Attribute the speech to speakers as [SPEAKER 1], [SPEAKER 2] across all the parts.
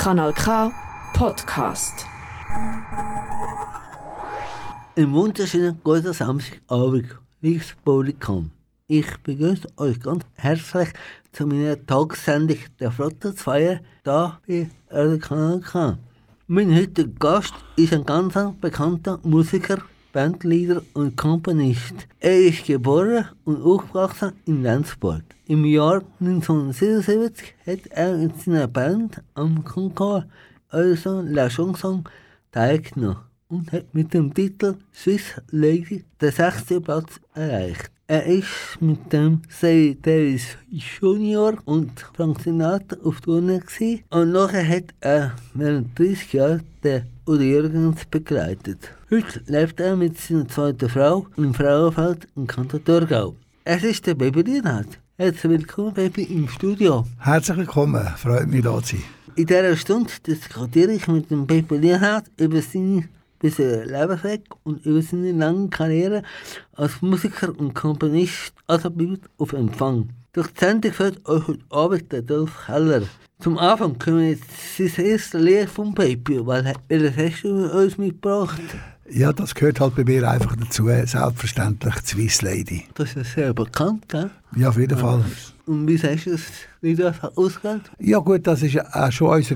[SPEAKER 1] Kanal K Podcast.
[SPEAKER 2] Ein wunderschönen guten Samstagabend, liebes Publikum. Ich begrüße euch ganz herzlich zu meiner Tagessendung der Flottenfeier hier bei RKNK. K. Mein heutiger Gast ist ein ganz bekannter Musiker, Bandleader und Komponist. Er ist geboren und aufgewachsen in Lenzburg. Im Jahr 1977 hat er in seiner Band am Concours also La Chanson teilgenommen und hat mit dem Titel Swiss Lady den sechsten Platz erreicht. Er ist mit dem Say Davis Junior und Frank Sinatra auf Tournee und nachher hat er während 30 Jahren den Udi Jürgens begleitet. Heute lebt er mit seiner zweiten Frau im Frauenfeld im Kanton Thurgau. Es ist der Baby Lienhardt. Herzlich willkommen, Baby, im Studio.
[SPEAKER 3] Herzlich willkommen, freut mich, da zu sein.
[SPEAKER 2] In dieser Stunde diskutiere ich mit dem Baby Lienhardt über seine bisschen Lebensweg und über seine lange Karriere als Musiker und Komponist also bleibt auf Empfang. Durch die Sendung führt euch heute Abend der Dolph Keller. Zum Anfang können wir jetzt sein erstes Lied vom Baby, weil welches hast du uns mitgebracht?
[SPEAKER 3] Ja, das gehört halt bei mir einfach dazu, selbstverständlich Swiss Lady.
[SPEAKER 2] Das ist ja sehr bekannt, gell?
[SPEAKER 3] Ja, auf jeden Fall.
[SPEAKER 2] Und wie hast du das Lied ausgewählt?
[SPEAKER 3] Ja gut, das ist auch schon unser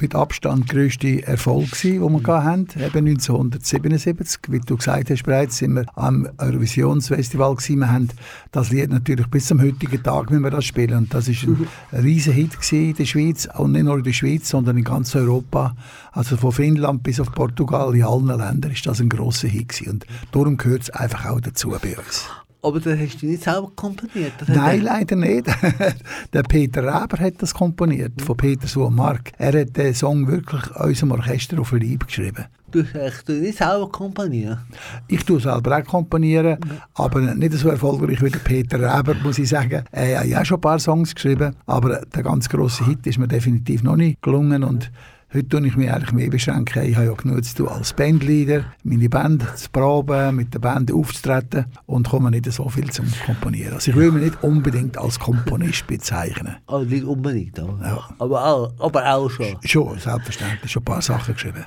[SPEAKER 3] mit Abstand grösste Erfolg den wir hatten. Eben 1977, wie du gesagt hast bereits, sind wir am Eurovisionsfestival gewesen. Wir haben das Lied natürlich bis zum heutigen Tag, wenn wir das spielen. Und das ist ein mhm. riesen Hit in der Schweiz und nicht nur in der Schweiz, sondern in ganz Europa. Also von Finnland bis auf Portugal, in allen Ländern ist das ein grosser Hit gewesen. Und darum gehört es einfach auch dazu bei uns.
[SPEAKER 2] Aber das hast du nicht selber komponiert?
[SPEAKER 3] Nein, leider nicht. der Peter Reber hat das komponiert, von Peter Sohn Mark. Er hat den Song wirklich unserem Orchester auf Lieb geschrieben.
[SPEAKER 2] Du du nicht selber komponieren?
[SPEAKER 3] Ich tue selber auch komponieren, mhm. aber nicht so erfolgreich wie der Peter Reber, muss ich sagen. Er hat ja schon ein paar Songs geschrieben, aber der ganz grosse Hit ist mir definitiv noch nicht gelungen und Heute tue ich mich eigentlich mehr beschränken. Ich habe ja genug zu tun als Bandleader, meine Band zu proben, mit der Band aufzutreten und komme nicht so viel zum Komponieren. Also ich will mich nicht unbedingt als Komponist bezeichnen.
[SPEAKER 2] Oh, nicht unbedingt, aber, ja. aber, auch, aber auch schon.
[SPEAKER 3] Schon, selbstverständlich. Schon ein paar Sachen geschrieben.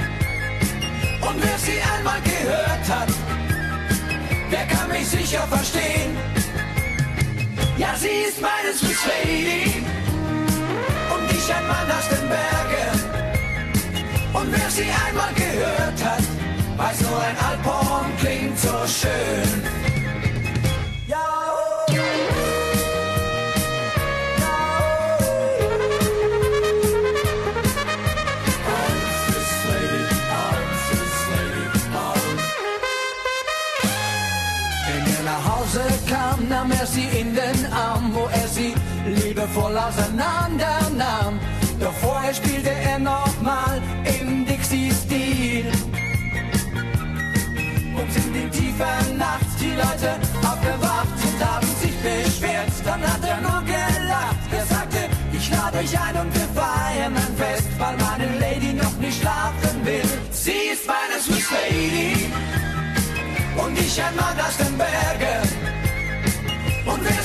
[SPEAKER 4] Und wer sie einmal gehört hat, der kann mich sicher verstehen. Ja, sie ist meine Swiss Lady und ich ein Mann aus den Bergen. Und wer sie einmal gehört hat, weiß nur ein Alphorn klingt so schön. Sie in den Arm, wo er sie liebevoll auseinander nahm. Doch vorher spielte er nochmal im Dixie-Stil. Und in die tiefe Nacht die Leute aufgewacht und haben sich beschwert. Dann hat er nur gelacht. Er sagte, ich lade euch ein und wir feiern ein Fest, weil meine Lady noch nicht schlafen will. Sie ist meine Swiss Lady und ich ein Mann aus den Bergen.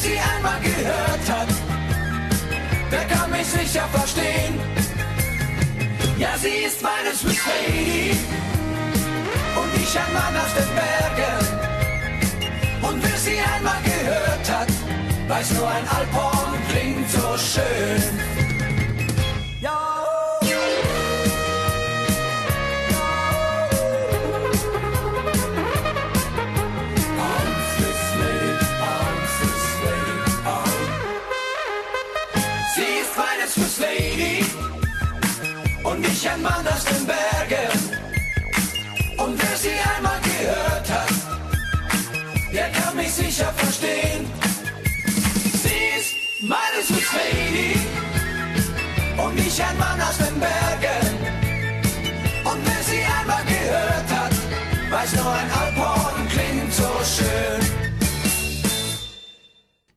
[SPEAKER 4] Sie einmal gehört hat, der kann mich sicher verstehen. Ja, sie ist meine Swiss Lady und ich ein Mann aus den Bergen. Und wer sie einmal gehört hat, weiß nur ein Alphorn klingt so schön. Jesus-Lady und ich ein Mann aus den Bergen. Und wer sie einmal gehört hat, weiß nur ein Alphorn klingt so schön.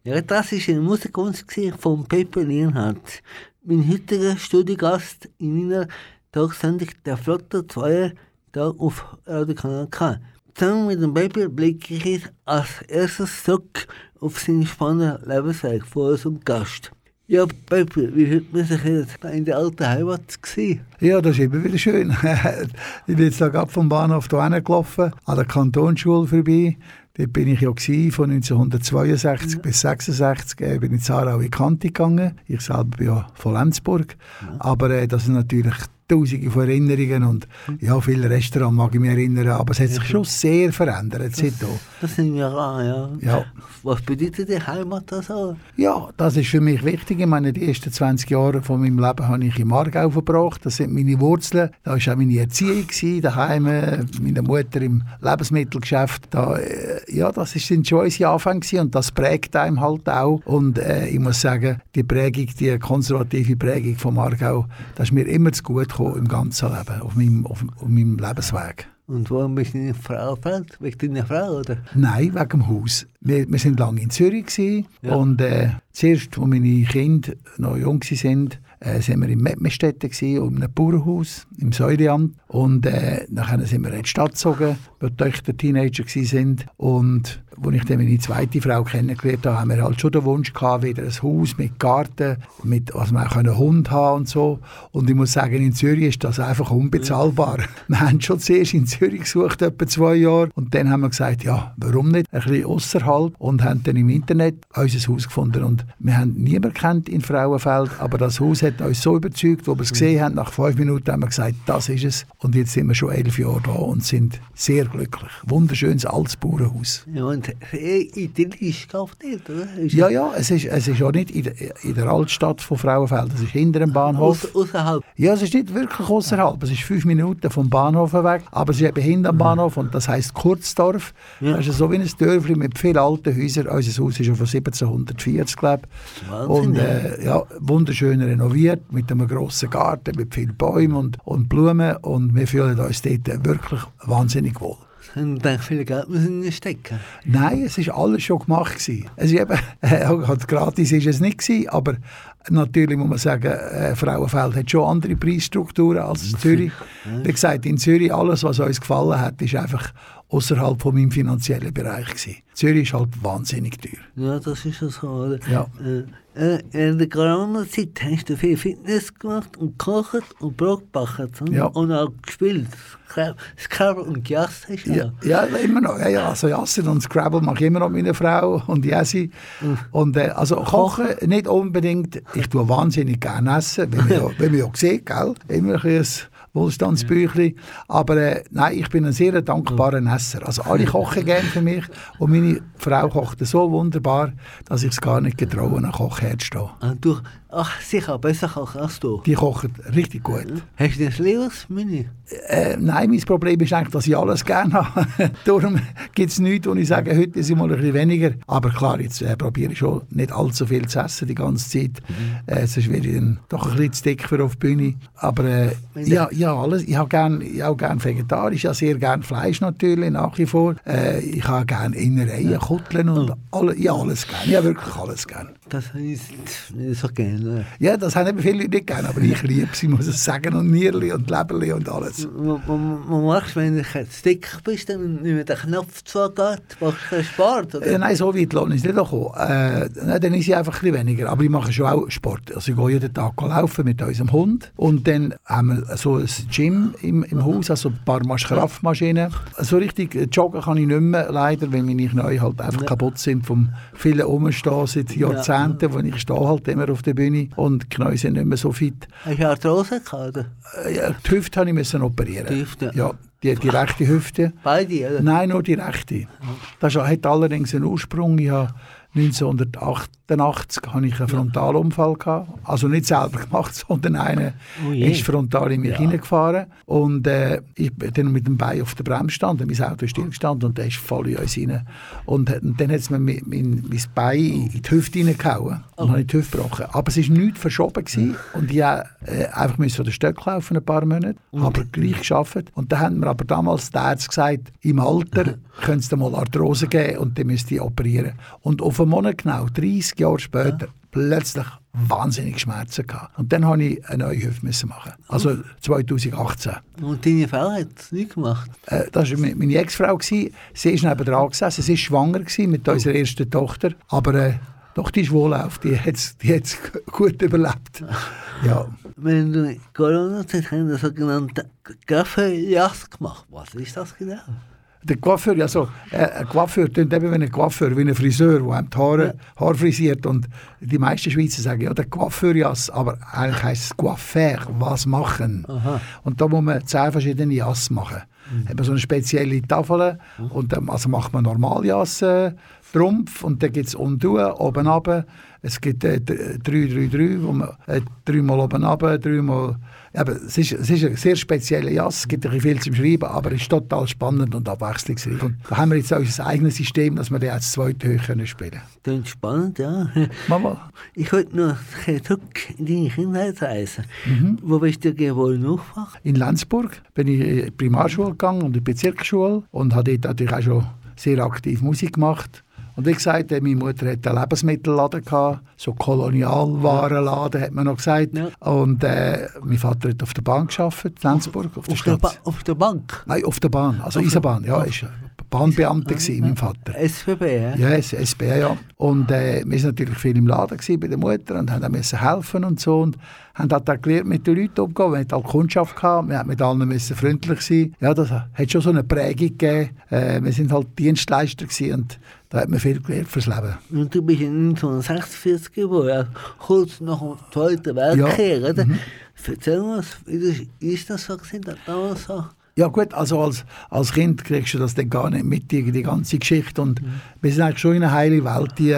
[SPEAKER 2] Ja, das war eine Musikwunsch von Pepe Lienhardt, mein heutiger Studiogast in meiner Tagsendung der Flotte 2 da auf Radio Kanal K. Zusammen mit dem Pepe blicke ich als erstes zurück auf seinen spannenden Lebensweg von unserem Gast. Ja, Pepe, wie fühlt man sich jetzt in der alten Heimat gewesen?
[SPEAKER 3] Ja, das ist immer wieder schön. ich bin jetzt gerade vom Bahnhof hierher gelaufen, an der Kantonsschule vorbei. Dort bin ich ja gewesen, von 1962
[SPEAKER 2] Ja.
[SPEAKER 3] bis 1966. Äh, bin in Zarau in Kante gegangen. Ich selber bin ja von Lenzburg. Aber äh, das sind natürlich tausende von Erinnerungen und ja, viele Restaurants mag ich mich erinnern, aber es hat sich schon sehr verändert seitdem.
[SPEAKER 2] Das sind wir an, ja.
[SPEAKER 3] Ja.
[SPEAKER 2] Was bedeutet die Heimat also?
[SPEAKER 3] Ja, das ist für mich wichtig. Ich meine, die ersten 20 Jahre von meinem Leben habe ich im Aargau verbracht. Das sind meine Wurzeln. Da war auch meine Erziehung, gewesen, daheim, äh, meine Mutter im Lebensmittelgeschäft. Da, äh, ja, das sind schon unsere Anfänge gewesen und das prägt einem halt auch. Und äh, ich muss sagen, die Prägung, die konservative Prägung vom Aargau, das ist mir immer zu gut gekommen im ganzen Leben, auf meinem, auf, auf meinem Lebensweg.
[SPEAKER 2] Und warum bist du in Frauenfeld? Wegen deiner Frau, oder?
[SPEAKER 3] Nein, wegen dem Haus. Wir, wir sind lange in Zürich gewesen,
[SPEAKER 2] Ja.
[SPEAKER 3] und äh, zuerst, als meine Kinder noch jung waren, äh, sind wir in Mettmerstetten gewesen, in einem Bauernhaus im Säureamt. Und äh, nachher sind wir in die Stadt gezogen, wo die Töchter Teenager waren. Und als ich dann meine zweite Frau kennengelernt habe, haben wir halt schon den Wunsch gehabt, wieder ein Haus mit Garten, mit, also wir auch einen Hund haben und so. Und ich muss sagen, in Zürich ist das einfach unbezahlbar. wir haben schon zuerst in Zürich gesucht, etwa zwei Jahre. Und dann haben wir gesagt, ja, warum nicht? Ein bisschen außerhalb. Und haben dann im Internet unser Haus gefunden. Und wir haben niemanden kennt in Frauenfeld, aber das Haus hat uns so überzeugt, wo wir es gesehen haben, nach fünf Minuten haben wir gesagt, das ist es. Und jetzt sind wir schon elf Jahre da und sind sehr glücklich. Wunderschönes altes Bauernhaus.
[SPEAKER 2] Ja, und idyllisch dort, oder?
[SPEAKER 3] Ja, ja, es ist, es ist auch nicht in der, in der Altstadt von Frauenfeld, es ist hinter dem Bahnhof.
[SPEAKER 2] Außer- Außerhalb.
[SPEAKER 3] Ja, es ist nicht wirklich außerhalb. Es ist fünf Minuten vom Bahnhof weg, aber es ist eben hinter dem Bahnhof und das heisst Kurzdorf.
[SPEAKER 2] Ja.
[SPEAKER 3] Das ist so wie ein Dörfli mit vielen alten Häusern. Unser Haus ist schon von 1740, glaube ich. Und äh, ja, wunderschön renoviert, mit einem grossen Garten, mit vielen Bäumen und, und Blumen und wir fühlen uns dort wirklich wahnsinnig wohl.
[SPEAKER 2] Und dann viel Geld müssen stecken.
[SPEAKER 3] Nein, es ist alles schon gemacht gewesen. Es ist eben, äh, halt gratis ist es nicht gewesen, aber natürlich muss man sagen, äh, Frauenfeld hat schon andere Preisstrukturen als Zürich. Wie gesagt, in Zürich alles, was uns gefallen hat, ist einfach außerhalb von meinem finanziellen Bereich gewesen. Zürich ist halt wahnsinnig teuer.
[SPEAKER 2] Ja, das ist so, oder?
[SPEAKER 3] Ja.
[SPEAKER 2] Äh, äh, in der Corona-Zeit hast du viel Fitness gemacht und gekocht und Brot gebacken. hm?
[SPEAKER 3] Ja.
[SPEAKER 2] Und auch gespielt. Scrabble und Gast hast du
[SPEAKER 3] Ja, ja, immer noch. Ja, ja, also Jassen und Scrabble mache ich immer noch mit meiner Frau und Jessi. Und äh, also kochen nicht unbedingt. Ich tue wahnsinnig gerne essen, wie man ja, man ja sieht, gell? Immer ein bisschen Wohlstandsbüchli. Aber äh, nein, ich bin ein sehr dankbarer Esser. Also alle kochen gerne für mich und meine Frau kocht so wunderbar, dass ich es gar nicht getraue, an Kochherd zu stehen.
[SPEAKER 2] Und du, ach, sicher, besser kochen als du.
[SPEAKER 3] Die kochen richtig gut.
[SPEAKER 2] Hast du das Lebensmenü?
[SPEAKER 3] Äh, nein, mein Problem ist eigentlich, dass ich alles gerne habe. Darum gibt es nichts, wo ich sage, heute ist ich mal ein bisschen weniger. Aber klar, jetzt äh, probiere ich schon nicht allzu viel zu essen die ganze Zeit. Äh, sonst werde ich dann doch ein bisschen zu dick für auf die Bühne. Aber äh, ja, ja, alles. Ich habe gern, ich habe gern vegetarisch, ich habe sehr gern Fleisch natürlich, nach wie vor. Äh, ich habe gern Innereien, Kutteln und alle, ja, alles gern. Ich habe wirklich alles gern.
[SPEAKER 2] Das nicht so gerne.
[SPEAKER 3] Ja, das haben eben viele Leute nicht gern, aber ich liebe sie, muss ich sagen, und Nierli und Leberli und alles.
[SPEAKER 2] Was machst du, wenn du jetzt dick bist, dann nicht mehr den Knopf zugeht? Machst du Sport? Oder?
[SPEAKER 3] Äh, nein, so weit lohnt es nicht gekommen. Äh, nein, dann ist ich einfach ein bisschen weniger. Aber ich mache schon auch Sport. Also ich gehe jeden Tag laufen mit unserem Hund. Und dann haben wir so ein Gym im, im Haus, also ein paar Masch- Kraftmaschinen. So richtig joggen kann ich nicht mehr, leider, weil meine Knie halt einfach kaputt sind vom vielen Umstehen seit Jahrzehnten, wo ich stehe halt immer auf der Bühne und die Knie sind nicht mehr so fit.
[SPEAKER 2] Hast du Arthrose gehabt?
[SPEAKER 3] Äh, ja, die Hüfte habe ich müssen operieren.
[SPEAKER 2] Die Hüfte?
[SPEAKER 3] Ja, die, die rechte Hüfte.
[SPEAKER 2] Beide, oder?
[SPEAKER 3] Nein, nur die rechte. Das hat allerdings einen Ursprung. Ich habe 1988 hatte ich einen Frontalunfall. Gehabt. Also nicht selber gemacht, sondern einer
[SPEAKER 2] Oh
[SPEAKER 3] ist frontal in mich hineingefahren. Und äh, ich bin dann mit dem Bein auf der Bremse gestanden, mein Auto ist stillgestanden und der ist voll in uns rein. Und, und dann hat es mir mein, mein, mein Bein in die Hüfte reingehauen
[SPEAKER 2] Oh.
[SPEAKER 3] und habe ich die Hüfte gebrochen. Aber es war nichts verschoben gewesen. und ich musste äh, einfach müssen von der Stöcke laufen ein paar Monate, aber gleich geschafft. Und dann haben mir aber damals die Ärzte gesagt, im Alter könnte es mal Arthrose geben und dann müsste ich operieren. Und auf einen Monat genau, 30 Jahre später, plötzlich wahnsinnig Schmerzen gehabt. Und dann musste ich eine neue Hüfte müssen machen. Also 2018.
[SPEAKER 2] Und deine Frau hat es nicht gemacht.
[SPEAKER 3] Äh, das war me- meine Ex-Frau. Sie neben dran gesessen. Sie war schwanger mit unserer ersten Tochter. Aber äh, doch, die ist wohlauf. Die hat es die hat's gut überlebt. Ja.
[SPEAKER 2] Wenn du in Corona-Zeit sogenannten Kaffeejass gemacht. Was ist das genau?
[SPEAKER 3] Der Coiffeur, also, äh, ein Coiffeur klingt eben wie ein Coiffeur, wie ein Friseur, der einem die Haare, Haar frisiert. Und die meisten Schweizer sagen, ja, der Coiffeur, yes, aber eigentlich heisst es Coiffeur, was machen. Und da muss man zehn verschiedene Jass machen. Hat man so eine spezielle Tafel und dann also macht man normal Jass, äh, Trumpf und dann gibt es Untun, oben runter. Es gibt äh, 3, 3, 3, wo man äh, dreimal oben runter, dreimal... Eben, es, ist, es ist ein sehr spezieller Jass, es gibt ein bisschen viel zum Schreiben, aber es ist total spannend und abwechslungsreich. Und da haben wir jetzt unser eigenes System, dass wir den als zweite Höhe können spielen
[SPEAKER 2] Klingt spannend, ja.
[SPEAKER 3] Mama,
[SPEAKER 2] Ich wollte bisschen zurück in deine Kindheit reisen. Wo bist du geboren aufgewacht?
[SPEAKER 3] in Lenzburg bin ich in die Primarschule gegangen und in die Bezirksschule und habe dort natürlich auch schon sehr aktiv Musik gemacht. Und wie gesagt, äh, meine Mutter hatte einen Lebensmittelladen, gehabt, so Kolonialwarenladen, hat man noch gesagt.
[SPEAKER 2] Ja.
[SPEAKER 3] Und äh, mein Vater hat auf der Bahn gearbeitet, in Lenzburg, auf der
[SPEAKER 2] Auf der, auf der Bank?
[SPEAKER 3] Nein, auf der Bahn, also Eisenbahn, ja, ist Bahnbeamter gewesen, mein Vater.
[SPEAKER 2] SVB, ja?
[SPEAKER 3] Ja, es- SB, ja. Und äh, wir waren natürlich viel im Laden gewesen bei der Mutter und haben müssen helfen und so. Und haben halt auch gelernt, mit den Leuten umzugehen. Wir hatten halt Kundschaft, gehabt, wir mussten mit allen müssen freundlich sein. Ja, das hat schon so eine Prägung gegeben. Äh, wir sind halt Dienstleister gewesen und da hat man viel gelernt fürs Leben.
[SPEAKER 2] Und du bist in 1946 geboren, kurz nach dem Zweiten Weltkrieg, oder? Erzähl uns, wie ist das so gewesen, damals so?
[SPEAKER 3] Ja gut, also als, als Kind kriegst du das dann gar nicht mit, die, die ganze Geschichte. Und wir sind eigentlich schon in einer heilen Welt, die,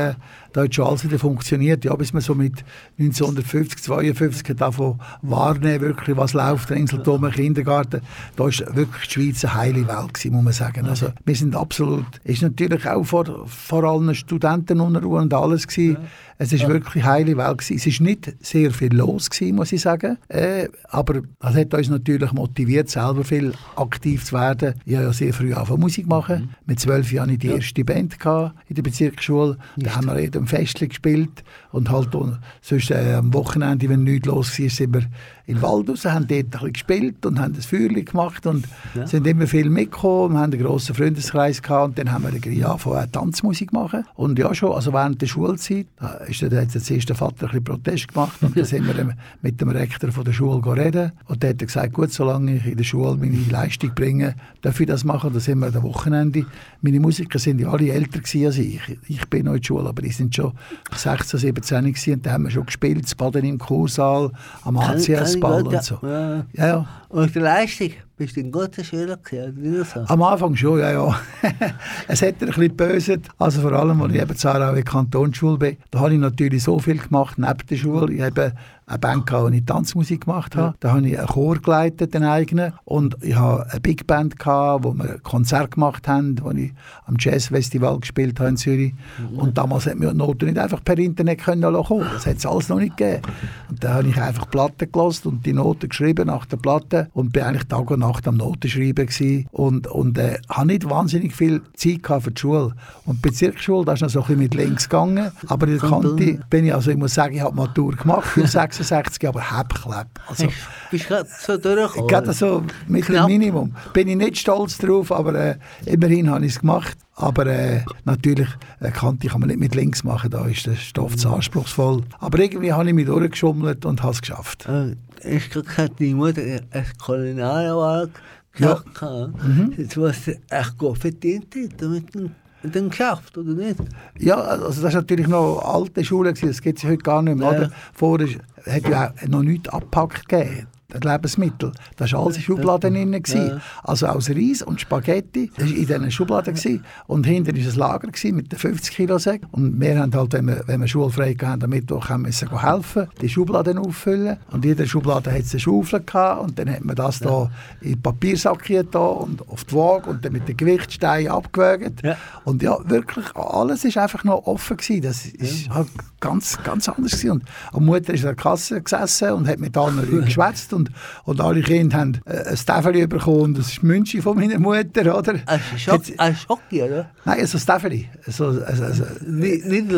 [SPEAKER 3] da hat schon alles wieder funktioniert. Ja, bis man so mit 1950, 52 hat davon wahrnehmen, wirklich, was läuft, der Inselturm, Kindergarten. Da ist wirklich die Schweiz eine heile Welt gewesen, muss man sagen. Also wir sind absolut, ist natürlich auch vor, vor allen Studenten Unruhe und alles gewesen. Es ist wirklich eine heile Welt gewesen. Es ist nicht sehr viel los gewesen, muss ich sagen. Äh, aber das hat uns natürlich motiviert, selber viel aktiv zu werden. Ich habe ja sehr früh angefangen Musik machen. Mit zwölf Jahren hatte ich die erste Band gehabt in der Bezirksschule. Da haben wir jedem Festchen gespielt. Und halt auch, sonst äh, am Wochenende, wenn nichts los war, sind wir in den Wald raus, haben dort ein bisschen gespielt und haben das Feuerchen gemacht und sind immer viel mitgekommen. Wir haben einen grossen Freundeskreis gehabt und dann haben wir angefangen, Tanzmusik zu machen. Und ja schon, also während der Schulzeit, da ist dann, hat jetzt der Vater ein bisschen Protest gemacht und dann sind wir mit dem Rektor von der Schule reden und der hat gesagt, gut, solange ich in der Schule meine Leistung bringe, darf ich das machen. Da sind wir am Wochenende. Meine Musiker sind ja alle älter als ich. Ich bin noch in der Schule, aber die sind schon 16, 17 gewesen und da haben wir schon gespielt, das Baden im Kursaal, am ACS-Ball und so.
[SPEAKER 2] Ja.
[SPEAKER 3] Ja.
[SPEAKER 2] Und die Leistung, bist du ein guter Schüler gewesen, so?
[SPEAKER 3] Am Anfang schon, ja, ja. es hat ein bisschen geböset. Also vor allem, als ich eben in der Kantonsschule bin, da habe ich natürlich so viel gemacht neben der Schule. Ich habe eine Band gehabt, wo ich Tanzmusik gemacht habe. Da habe ich einen Chor geleitet, den eigenen. Und ich habe eine Big Band gehabt, wo wir ein Konzert gemacht haben, wo ich am Jazzfestival gespielt habe in Zürich. Und damals hat man die Noten nicht einfach per Internet können lassen. Das hat es alles noch nicht gegeben. Und da habe ich einfach Platten gelassen und die Noten geschrieben nach der Platte und bin eigentlich Tag und Nacht am Notenschreiben gewesen. und und äh, habe nicht wahnsinnig viel Zeit gehabt für die Schule. Und die Bezirksschule, da ist noch so ein bisschen mit links gegangen, aber in der Kante bin ich, also ich muss sagen, ich habe Matur gemacht für 66, aber Hebklepp. Also
[SPEAKER 2] Bist du gerade so durchgekommen?
[SPEAKER 3] Gerade so mit dem. Minimum. Bin ich nicht stolz drauf, aber äh, immerhin habe ich es gemacht. Aber äh, natürlich, eine Kante kann man nicht mit links machen, da ist der Stoff zu anspruchsvoll. Aber irgendwie habe ich mich durchgeschummelt und habe es geschafft.
[SPEAKER 2] Äh, Ich gesagt, die Mutter eine Kolonialwahl
[SPEAKER 3] Ja.
[SPEAKER 2] gemacht. Jetzt was sie echt gut verdient hat mit dem, dem Geschäft, oder nicht?
[SPEAKER 3] Ja, also das ist natürlich noch alte Schule, gewesen, das gibt es heute gar nicht mehr.
[SPEAKER 2] Ja.
[SPEAKER 3] Vorher hat ja auch noch nichts abgepackt gegeben. Lebensmittel. Da war alles in Schubladen drin. gewesen. Also aus Reis und Spaghetti das war in diesen Schubladen. gewesen. Und hinten war ein Lager gewesen mit den 50 Kilo Säcken. Und wir haben halt, wenn wir, wenn wir schulfrei hatten, am Mittwoch haben müssen helfen, die Schubladen auffüllen. Und in jeder Schublade hat es eine Schaufel gehabt. Und dann hat man das da in den Papiersack hier und auf die Waage und dann mit den Gewichtsteinen abgewogen.
[SPEAKER 2] Ja.
[SPEAKER 3] Und ja, wirklich, alles ist einfach noch offen gewesen. Das ist halt ganz, ganz anders gewesen. Und die Mutter ist an der Kasse gesessen und hat mit allen Leuten geschwätzt und, und alle Kinder haben äh, ein Täfeli bekommen. Und Das ist die Münche von meiner Mutter, oder?
[SPEAKER 2] Ein Schock,
[SPEAKER 3] Jetzt-
[SPEAKER 2] ein Schocki, oder?
[SPEAKER 3] Nein, also das Täfeli. Also, also, also,
[SPEAKER 2] nicht, nicht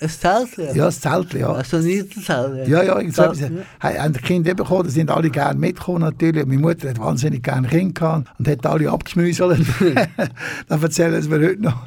[SPEAKER 2] ein Zelt,
[SPEAKER 3] ja, das Zeltli, ja.
[SPEAKER 2] Also nicht ein Zelt.
[SPEAKER 3] Ja, ja, so etwas.
[SPEAKER 2] Ja.
[SPEAKER 3] Haben die Kinder bekommen, da sind alle gerne mitgekommen natürlich. Meine Mutter hat wahnsinnig gerne Kinder gehabt und hat alle abgeschmüselt. das erzählen sie mir heute noch.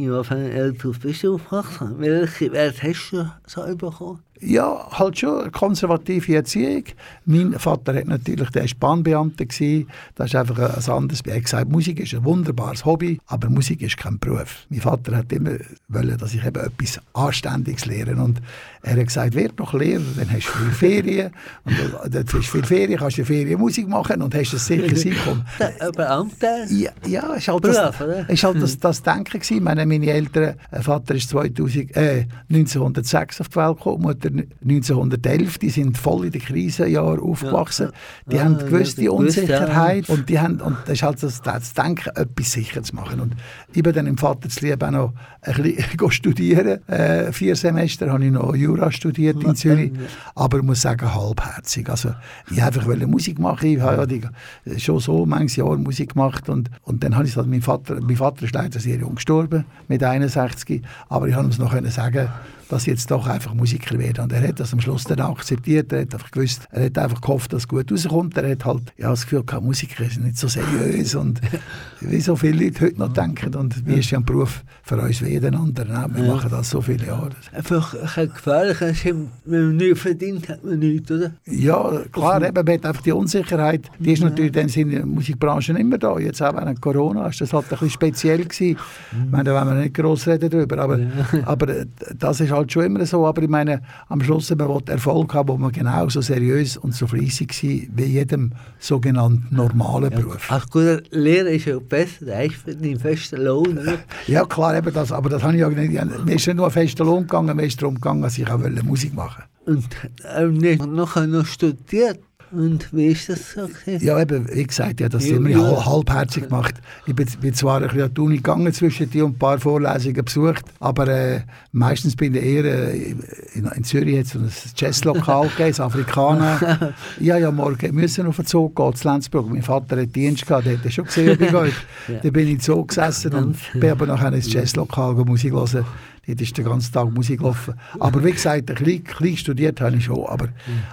[SPEAKER 2] In welchen Eltern bist du aufgewachsen? Welche Werte hast du so bekommen?
[SPEAKER 3] Ja, halt schon eine konservative Erziehung. Mein Vater hat natürlich, der war Bahnbeamter. gewesen. Das ist einfach ein anderes. Er hat gesagt, Musik ist ein wunderbares Hobby, aber Musik ist kein Beruf. Mein Vater hat immer wollen, dass ich eben etwas Anständiges lehre. Und er hat gesagt, werd doch Lehrer, dann hast du viel Ferien. Und dann hast du viel Ferien, kannst du Ferien Musik machen und hast ein sicheres Einkommen.
[SPEAKER 2] Beamter?
[SPEAKER 3] Ja, ja ist halt
[SPEAKER 2] Beruf,
[SPEAKER 3] das,
[SPEAKER 2] oder?
[SPEAKER 3] ist halt das, das Denken gewesen. Meine, meine Eltern, äh, Vater ist 2000, äh, 1906 auf die Welt gekommen, Mutter 1911, die sind voll in den Krisenjahren aufgewachsen. Die
[SPEAKER 2] Ah,
[SPEAKER 3] haben
[SPEAKER 2] ja,
[SPEAKER 3] gewusst, die
[SPEAKER 2] gewusst, ja.
[SPEAKER 3] Unsicherheit und die haben, und das ist halt das, das Denken, etwas sicher zu machen. Und ich bin dann im Vater zu lieb auch noch ein bisschen studieren. Äh, vier Semester habe ich noch Jura studiert in Zürich, aber ich muss sagen, halbherzig. Also ich einfach wollte Musik machen. Ich habe ja die, schon so manches Jahr Musik gemacht und, und dann habe ich halt, mein Vater, mein Vater ist leider sehr jung gestorben, mit 61, aber ich habe es noch können sagen dass ich jetzt doch einfach Musiker werde. Und er hat das am Schluss dann auch akzeptiert. Er hat einfach gewusst, er hat einfach gehofft, dass es gut rauskommt. Er hat halt ja, das Gefühl gehabt, Musiker sind nicht so seriös und wie so viele Leute heute noch denken. Und wie ist ja ein Beruf für uns wie jeden anderen. auch. Wir machen das so viele Jahre.
[SPEAKER 2] Einfach ein gefährlicher Schimm. Wenn man nichts verdient, hat man nichts, oder?
[SPEAKER 3] Ja, klar, eben, man hat einfach die Unsicherheit, die ist natürlich dann in der Musikbranche immer da. Jetzt auch während Corona ist das halt ein bisschen speziell gewesen. Ich meine, da wollen wir nicht gross reden darüber, aber, aber äh, das ist halt schon immer so. Aber ich meine, am Schluss, man Erfolg haben, wo man genauso seriös und so fleissig war wie jedem sogenannten normalen Beruf.
[SPEAKER 2] Als guter Lehrer ist ja besser, ist für den festen Lohn, oder?
[SPEAKER 3] Ja, klar, eben das, aber das habe ich ja nicht. Mir ist nicht nur ein fester Lohn gegangen, mir ist darum gegangen, dass ich auch wollte Musik machen
[SPEAKER 2] Und ähm, nicht noch, noch studiert. Und wie ist das so? gewesen?
[SPEAKER 3] Ja, eben, wie gesagt, ja, das
[SPEAKER 2] Ja,
[SPEAKER 3] immer
[SPEAKER 2] ja.
[SPEAKER 3] halbherzig gemacht. Ich bin, bin zwar ein bisschen an die Uni gegangen zwischen die und ein paar Vorlesungen besucht, aber äh, meistens bin ich eher äh, in, in Zürich jetzt so ein Jazzlokal gegeben, das Afrikaner. Ja, ja, morgen müssen auf den Zug gehen, zu Lenzburg. Mein Vater hat Dienst gehabt, der hat schon gesehen, ob ich gehe. Dann bin ich im Zug gesessen und bin aber nachher ins Jazzlokal gehen, Musik hören. Dort ist den ganzen Tag Musik gelaufen. Aber wie gesagt, ein bisschen, studiert habe ich schon, aber,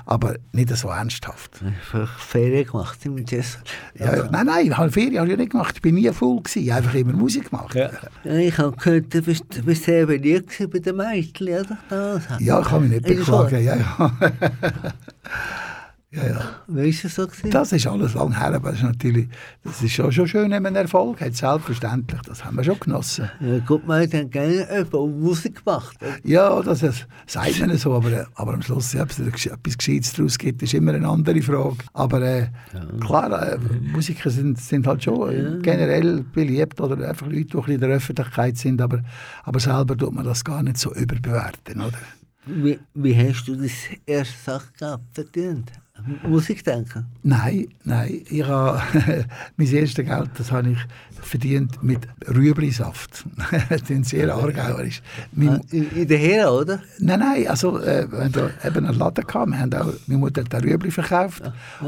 [SPEAKER 3] aber nicht so ernsthaft.
[SPEAKER 2] Einfach Ferien gemacht im Jazz.
[SPEAKER 3] Ja, ja. Nein, nein, ich habe Ferien habe ich nicht gemacht. Ich bin nie voll gewesen. Ich habe einfach immer Musik gemacht.
[SPEAKER 2] Ja, ich habe gehört, du bist, du bist sehr beliebt bei den Mädchen, oder?
[SPEAKER 3] Ja, ich kann mich nicht beklagen. Ja, ja. ja, ja.
[SPEAKER 2] Wie ist das so gewesen?
[SPEAKER 3] Das ist alles lang her, aber das ist natürlich, das ist schon, schon schön, wenn man Erfolg hat, selbstverständlich. Das haben wir schon genossen.
[SPEAKER 2] Ja, gut, man hat dann gerne Musik gemacht. oder?
[SPEAKER 3] Ja, das ist, sagt man so, aber, aber am Schluss, ob es etwas Gescheites daraus gibt, ist immer eine andere Frage. Aber äh, klar, äh, Musiker sind, sind halt schon äh, generell beliebt oder einfach Leute, die ein in der Öffentlichkeit sind, aber, aber selber tut man das gar nicht so überbewerten, oder?
[SPEAKER 2] Wie, wie hast du das erste Sache gehabt, verdient? Musik denken?
[SPEAKER 3] Nein, nein. Ich habe mein erstes Geld, das habe ich verdient mit Rüeblisaft. das ist sehr aargauerisch. Mein,
[SPEAKER 2] Ah, In, in der Hera, oder?
[SPEAKER 3] Nein, nein, also äh, wir eben einen Laden gehabt, wir haben auch, meine Mutter hat Rüebli verkauft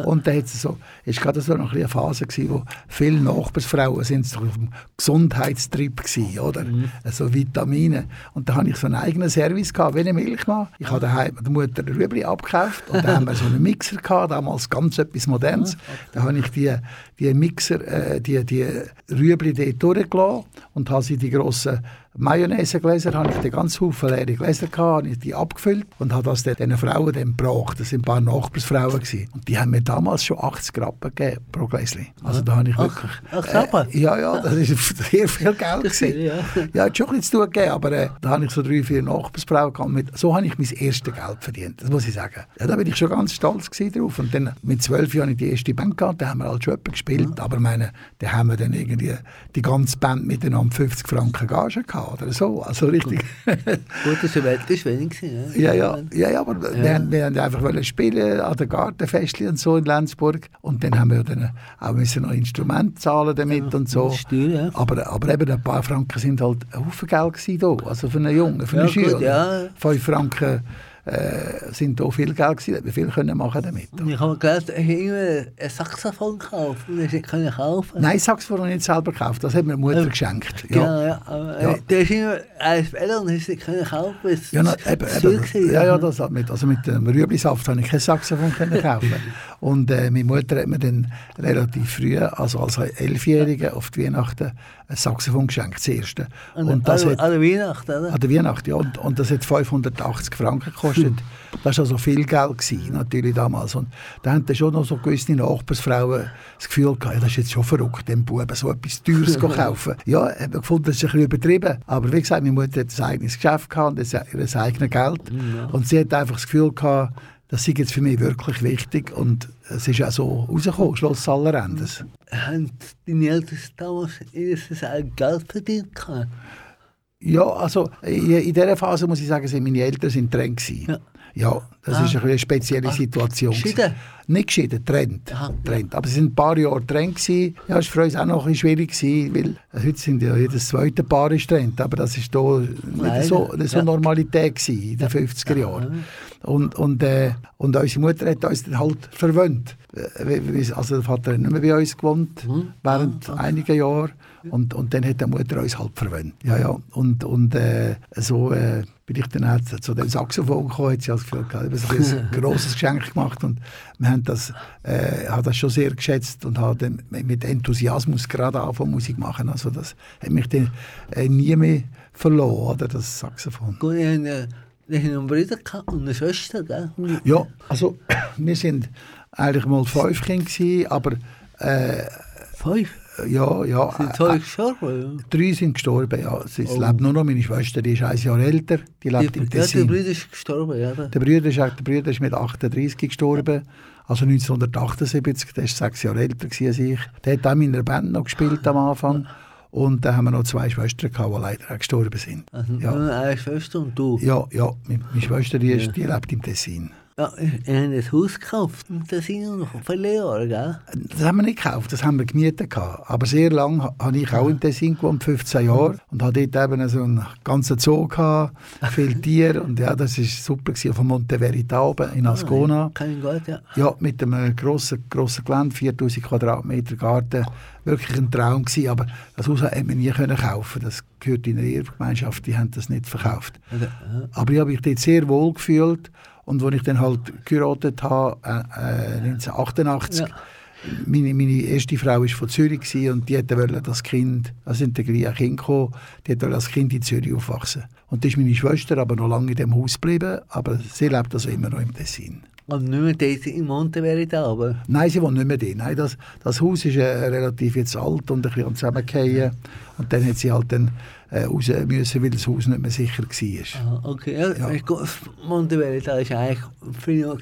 [SPEAKER 3] und da hat's so, ist gerade so noch ein eine Phase gewesen, wo viele Nachbarsfrauen sind so auf dem Gesundheitstrip gewesen, oder? So Vitamine und da habe ich so einen eigenen Service gehabt, wie eine Milchmann. Ich habe daheim der Mutter Rüebli abgekauft und da haben wir so einen Mixer gehabt, damals ganz etwas Modernes. Da habe ich die, die Mixer, äh, die, die Rüebli dort durchgelassen und habe sie die grossen Mayonnaise-Gläser, habe ich den ganzen Haufen leere Gläser gehabt, habe ich die abgefüllt und habe das diesen Frauen dann gebracht. Das waren ein paar Nachbarsfrauen. Gewesen. Und die haben mir damals schon 80 Rappen gegeben pro Gläschen. Also da habe ich wirklich...
[SPEAKER 2] ach, Rappen?
[SPEAKER 3] Äh, ja, ja, das ist sehr viel Geld. Gewesen.
[SPEAKER 2] ja.
[SPEAKER 3] Ja, hat schon ein bisschen zu tun gegeben, aber äh, da habe ich so drei, vier Nachbarsfrauen gehabt. Mit, so habe ich mein erstes Geld verdient, das muss ich sagen. Ja, da bin ich schon ganz stolz drauf. Und dann mit zwölf Jahren habe ich die erste Band gehabt, da haben wir halt schon gespielt, aber meine, da haben wir dann irgendwie die ganze Band miteinander 50 Franken Gage gehabt oder so. Also richtig.
[SPEAKER 2] Gut, das war ist wenig.
[SPEAKER 3] Ja, ja, ja, ja aber Wir, haben, wir haben einfach wollen spielen an den Gartenfestchen und so in Lenzburg und dann haben wir dann auch müssen noch Instrumente zahlen damit und so.
[SPEAKER 2] Steuern, ja.
[SPEAKER 3] Aber, aber eben ein paar Franken sind halt ein Haufen Geld gewesen also für einen Jungen, für einen
[SPEAKER 2] Ja, gut,
[SPEAKER 3] Schüler.
[SPEAKER 2] ja.
[SPEAKER 3] Fünf Franken äh, sind da viel Geld gewesen, wir viel können machen damit.
[SPEAKER 2] Ich habe gelesen, er hat immer ein Saxophon gekauft und er nicht können kaufen.
[SPEAKER 3] Nein, Saxophon habe ich nicht selber gekauft, das hat mir Mutter geschenkt. Ja.
[SPEAKER 2] Genau, ja. Aber
[SPEAKER 3] Ja.
[SPEAKER 2] äh, der ist immer ein Spieler und hat es nicht können kaufen. es
[SPEAKER 3] Ja, na, eben, eben, ja, ja, das hat mit, also mit dem Rüblisaft habe ich kein Saxophon können kaufen. Und äh, meine Mutter hat mir dann relativ früh, also als Elfjährige, auf die Weihnachten ein Saxophon geschenkt, das erste.
[SPEAKER 2] An,
[SPEAKER 3] Und das
[SPEAKER 2] an,
[SPEAKER 3] hat,
[SPEAKER 2] an der Weihnachten, oder?
[SPEAKER 3] an der Weihnacht, ja, und, und das hat 580 Franken gekostet. Das war also viel Geld, gewesen, natürlich damals. Und da dann schon noch so gewisse Nachbarsfrauen das Gefühl gehabt, ja, das ist jetzt schon verrückt, dem Buben so etwas Teures zu kaufen. Ja, ich habe gefunden, das ist ein bisschen übertrieben. Aber wie gesagt, meine Mutter hat ein eigenes Geschäft gehabt ihr eigenes Geld. Und sie hat einfach das Gefühl gehabt, das sei jetzt für mich wirklich wichtig. Und es ist auch so rausgekommen, Schluss aller Endes.
[SPEAKER 2] Haben deine Eltern damals ihr Geld verdient? gehabt?
[SPEAKER 3] Ja, also in, dieser Phase muss ich sagen, sind meine Eltern sind gewesen.
[SPEAKER 2] Ja.
[SPEAKER 3] Ja, das
[SPEAKER 2] Ah.
[SPEAKER 3] ist eine spezielle
[SPEAKER 2] Ah,
[SPEAKER 3] Situation. gewesen.
[SPEAKER 2] geschieden?
[SPEAKER 3] Nicht geschieden, trennt.
[SPEAKER 2] Aha.
[SPEAKER 3] trennt. Aber sie sind ein paar Jahre gewesen. Ja, das war für uns auch noch ein bisschen schwierig gewesen, weil äh, heute sind ja jedes zweite Paar ist trennt. Aber das ist da nicht so, nicht so
[SPEAKER 2] Ja.
[SPEAKER 3] Normalität gewesen in den 50er Jahren. Und, und, äh, und unsere Mutter hat uns dann halt verwöhnt. Äh, Also der Vater hat nicht mehr bei uns gewohnt,
[SPEAKER 2] Mhm.
[SPEAKER 3] während einiger Jahre. Und, und dann hat die Mutter uns halt verwöhnt. Ja, ja. Und, und äh, so äh, bin ich dann auch zu dem Saxophon gekommen, hat sie das Gefühl gehabt, ich habe ein grosses Geschenk gemacht und wir haben das, äh, haben das schon sehr geschätzt und haben dann mit Enthusiasmus gerade angefangen Musik machen. Also das hat mich dann äh, nie mehr verloren, oder, das Saxophon.
[SPEAKER 2] Gut, ich habe ich habe einen Bruder und eine Schwester, gell?
[SPEAKER 3] Ja, also wir sind eigentlich mal fünf Kinder aber äh,
[SPEAKER 2] Fünf?
[SPEAKER 3] Ja, ja,
[SPEAKER 2] Sind
[SPEAKER 3] äh,
[SPEAKER 2] zwei gestorben?
[SPEAKER 3] drei sind gestorben, ja. Sie
[SPEAKER 2] Oh.
[SPEAKER 3] lebt nur noch, meine Schwester, die ist ein Jahr älter, die lebt
[SPEAKER 2] Die,
[SPEAKER 3] im
[SPEAKER 2] ja, der
[SPEAKER 3] Tessin.
[SPEAKER 2] Bruder ist gestorben, ja.
[SPEAKER 3] Der Bruder ist, der Bruder ist mit 38 gestorben, also 1978, der war sechs Jahre älter als ich. Der hat auch in meiner Band noch gespielt am Anfang. Und dann haben wir noch zwei Schwestern gehabt, die leider auch gestorben sind.
[SPEAKER 2] Also
[SPEAKER 3] Ja.
[SPEAKER 2] eine Schwester und du.
[SPEAKER 3] Ja, ja, meine meine Schwester, die, ist, die lebt im Tessin.
[SPEAKER 2] Ja, ich, ich habe ein Haus gekauft und das sind noch viele Jahre, gell?
[SPEAKER 3] Das haben wir nicht gekauft, das haben wir gemietet. Gehabt. Aber sehr lange ha- habe ich auch im Tessin gewohnt, 15 Jahre. Und hatte dort eben so einen ganzen Zoo, gehabt, viele Tiere. Und ja, das war super. Gewesen, von Monte Verita oben in Ascona.
[SPEAKER 2] Kein Gott, ja.
[SPEAKER 3] Ja, mit einem grossen, grossen Gelände, 4000 Quadratmeter Garten. Wirklich ein Traum gewesen, aber das Haus hätte man nie können kaufen Das gehört in eine Erbengemeinschaft, die haben das nicht verkauft. Aber ich habe mich dort sehr wohl gefühlt und als ich dann halt geheiratet habe, äh, äh, 1988,
[SPEAKER 2] Ja.
[SPEAKER 3] meine, meine erste Frau war von Zürich und die wollte das Kind, also sind ein Kind gekommen, die wollte das Kind in Zürich aufwachsen. Und das ist meine Schwester aber noch lange in dem Haus geblieben, aber sie lebt also immer noch im Tessin.
[SPEAKER 2] Und nicht mehr dort in Monte Verita, aber
[SPEAKER 3] Nein, sie wohnt nicht mehr drin. Nein, das, das Haus ist äh, relativ jetzt alt und ein bisschen am Zusammenfallen. Und dann hat sie halt dann äh, raus müssen, weil das Haus nicht mehr sicher war.
[SPEAKER 2] ah, okay. Ja,
[SPEAKER 3] Ja.
[SPEAKER 2] ja. Monte Verita ist eigentlich früher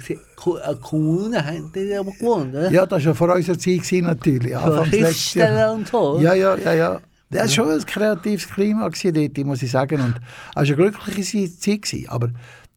[SPEAKER 2] eine Kommune, haben die aber gewohnt, oder?
[SPEAKER 3] Ja, das war ja vor unserer Zeit gewesen, natürlich.
[SPEAKER 2] Schriftsteller und so.
[SPEAKER 3] Ja, ja, ja, ja. Das war schon ein kreatives Klima dort, muss ich sagen. Und es war eine glückliche Zeit. Aber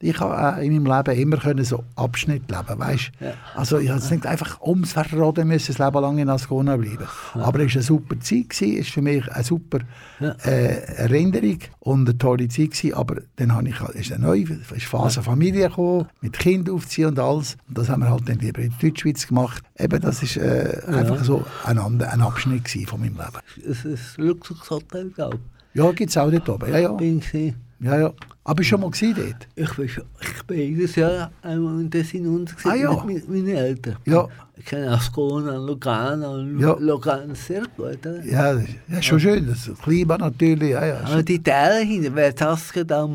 [SPEAKER 3] ich habe auch in meinem Leben immer können so Abschnitt leben, weißt?
[SPEAKER 2] Ja.
[SPEAKER 3] Also ich musste nicht einfach ums Verroden müssen, das Leben lang in Ascona bleiben. Aber es war eine super Zeit, gewesen, es war für mich eine super
[SPEAKER 2] Ja.
[SPEAKER 3] äh, Erinnerung und eine tolle Zeit gewesen. Aber dann habe ich, ist eine neue ist Phase Familie gekommen, mit Kind aufziehen und alles. Und das haben wir halt dann lieber in Deutschschweiz gemacht. Eben, das ist äh, einfach so ein, ein Abschnitt gewesen von meinem Leben.
[SPEAKER 2] Es ist ein Luxushotel, glaube
[SPEAKER 3] Ja, gibt es auch dort oben. Ja, ja.
[SPEAKER 2] ich. Bin ich.
[SPEAKER 3] ja, ja. Aber schon mal gewesen dort?
[SPEAKER 2] Ich bin, schon, ich bin jedes Jahr einmal in Tessin untergesehen
[SPEAKER 3] Ah, ja.
[SPEAKER 2] mit, mit meinen Eltern.
[SPEAKER 3] Ja.
[SPEAKER 2] Ich kenne Ascona, Lugano,
[SPEAKER 3] Ja.
[SPEAKER 2] Lugano sehr gut. Oder?
[SPEAKER 3] Ja, das ist ja, schon schön. Das Klima natürlich. Ja, ja.
[SPEAKER 2] Aber die Teile hinten, Vertasca da.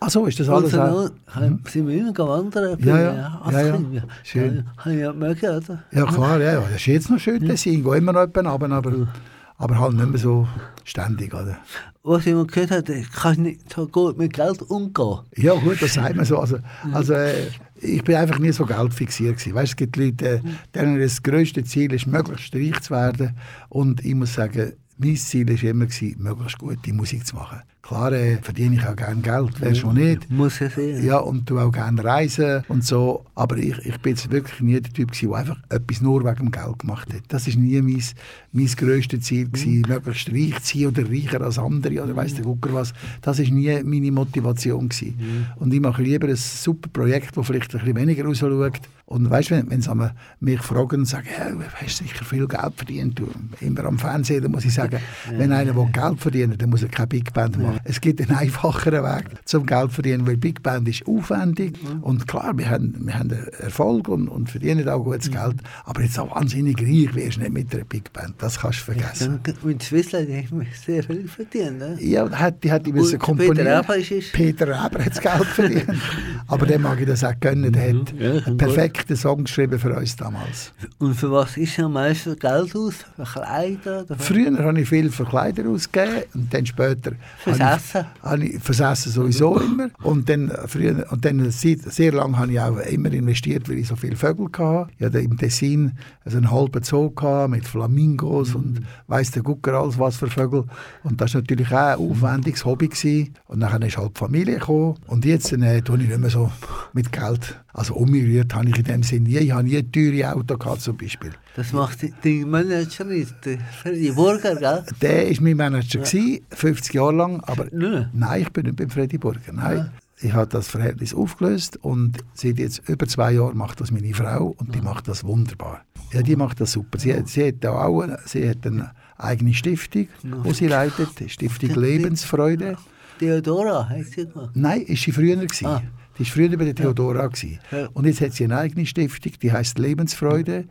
[SPEAKER 3] Ach so, ist das alles
[SPEAKER 2] Und
[SPEAKER 3] auch?
[SPEAKER 2] so, sind wir immer gewandert.
[SPEAKER 3] Ja, ja. Ja, ja. Schön.
[SPEAKER 2] Ja, Habe ich ja mögen, oder?
[SPEAKER 3] Ja, klar, ja, ja. Das ist jetzt noch schön, das Tessin. Gehen immer noch jemanden aber, aber halt nicht mehr so ständig. Oder?
[SPEAKER 2] Was ich mal gehört habe, ich kann nicht so gut mit Geld umgehen.
[SPEAKER 3] Ja, gut, das sagt man so. Also, also äh, ich bin einfach nie so geldfixiert gewesen. Weißt, es gibt Leute, äh, denen das grösste Ziel ist, möglichst reich zu werden. Und ich muss sagen, mein Ziel war immer, gewesen, möglichst gute Musik zu machen. Klar äh, verdiene ich auch gerne Geld, wer schon nicht.
[SPEAKER 2] Muss ich sehen.
[SPEAKER 3] Ja, und du auch gerne reisen und so. Aber ich, ich bin jetzt wirklich nie der Typ, gewesen, der einfach etwas nur wegen dem Geld gemacht hat. Das war nie mein, mein grösstes Ziel, gewesen, möglichst reich zu sein oder reicher als andere oder weiss der Gucker was. Das war nie meine Motivation. Gewesen. Und ich mache lieber ein super Projekt, das vielleicht ein bisschen weniger rausschaut. Und weißt du, wenn, wenn sie mich fragen und sagen, du hast sicher viel Geld verdient, du, immer am Fernsehen, dann muss ich sagen, wenn einer Geld verdienen dann muss er keine Big Band machen. Es gibt einen einfacheren Weg zum Geld verdienen, weil Big Band ist aufwendig und klar, wir haben, wir haben Erfolg und, und verdienen auch gutes Geld, aber jetzt auch wahnsinnig reich wirst du nicht mit einer Big Band, das kannst du vergessen.
[SPEAKER 2] Dann mit Swissland habe ich sehr viel verdient. Ne?
[SPEAKER 3] Ja, die hat, die hat die müssen
[SPEAKER 2] Peter
[SPEAKER 3] komponieren.
[SPEAKER 2] Eber ist es.
[SPEAKER 3] Peter Eber hat das Geld verdient. Aber dem mag ich das auch gönnen. Der hat
[SPEAKER 2] Ja,
[SPEAKER 3] einen perfekten Song geschrieben für uns damals.
[SPEAKER 2] Und für was ist am meisten Geld aus? Für Kleider?
[SPEAKER 3] Früher habe ich viel für Kleider ausgegeben und dann später habe
[SPEAKER 2] Essen?
[SPEAKER 3] Ich, habe ich, fürs Essen sowieso immer. Und dann, früher, und dann sehr, sehr lange habe ich auch immer investiert, weil ich so viele Vögel hatte. Ich hatte im Tessin also einen halben Zoo mit Flamingos und weiss der Gucker alles was für Vögel. Und das war natürlich auch ein aufwendiges Hobby. Gewesen. Und dann ist halt die Familie gekommen. Und jetzt äh, tue ich nicht mehr so mit Geld. Also umgerührt habe ich in dem Sinne nie. Ich habe nie ein teures Auto gehabt zum Beispiel.
[SPEAKER 2] Das macht die Managerin, der Freddy Burger, gell?
[SPEAKER 3] Der war mein Manager, gewesen, 50 Jahre lang. Aber
[SPEAKER 2] Nein.
[SPEAKER 3] nein, ich bin nicht beim Freddy Burger. Nein. Ich habe das Verhältnis aufgelöst und seit jetzt über zwei Jahren macht das meine Frau und die macht das wunderbar. Ja, die macht das super. Sie, hat- sie hat auch eine, sie hat eine eigene Stiftung, die sie leitet, die Stiftung Lebensfreude.
[SPEAKER 2] Theodora hat sie gemacht.
[SPEAKER 3] Nein, ist sie früher gewesen.
[SPEAKER 2] Ah.
[SPEAKER 3] Die war früher bei der Theodora.
[SPEAKER 2] Ja.
[SPEAKER 3] Und jetzt hat sie eine eigene Stiftung, die heißt Lebensfreude.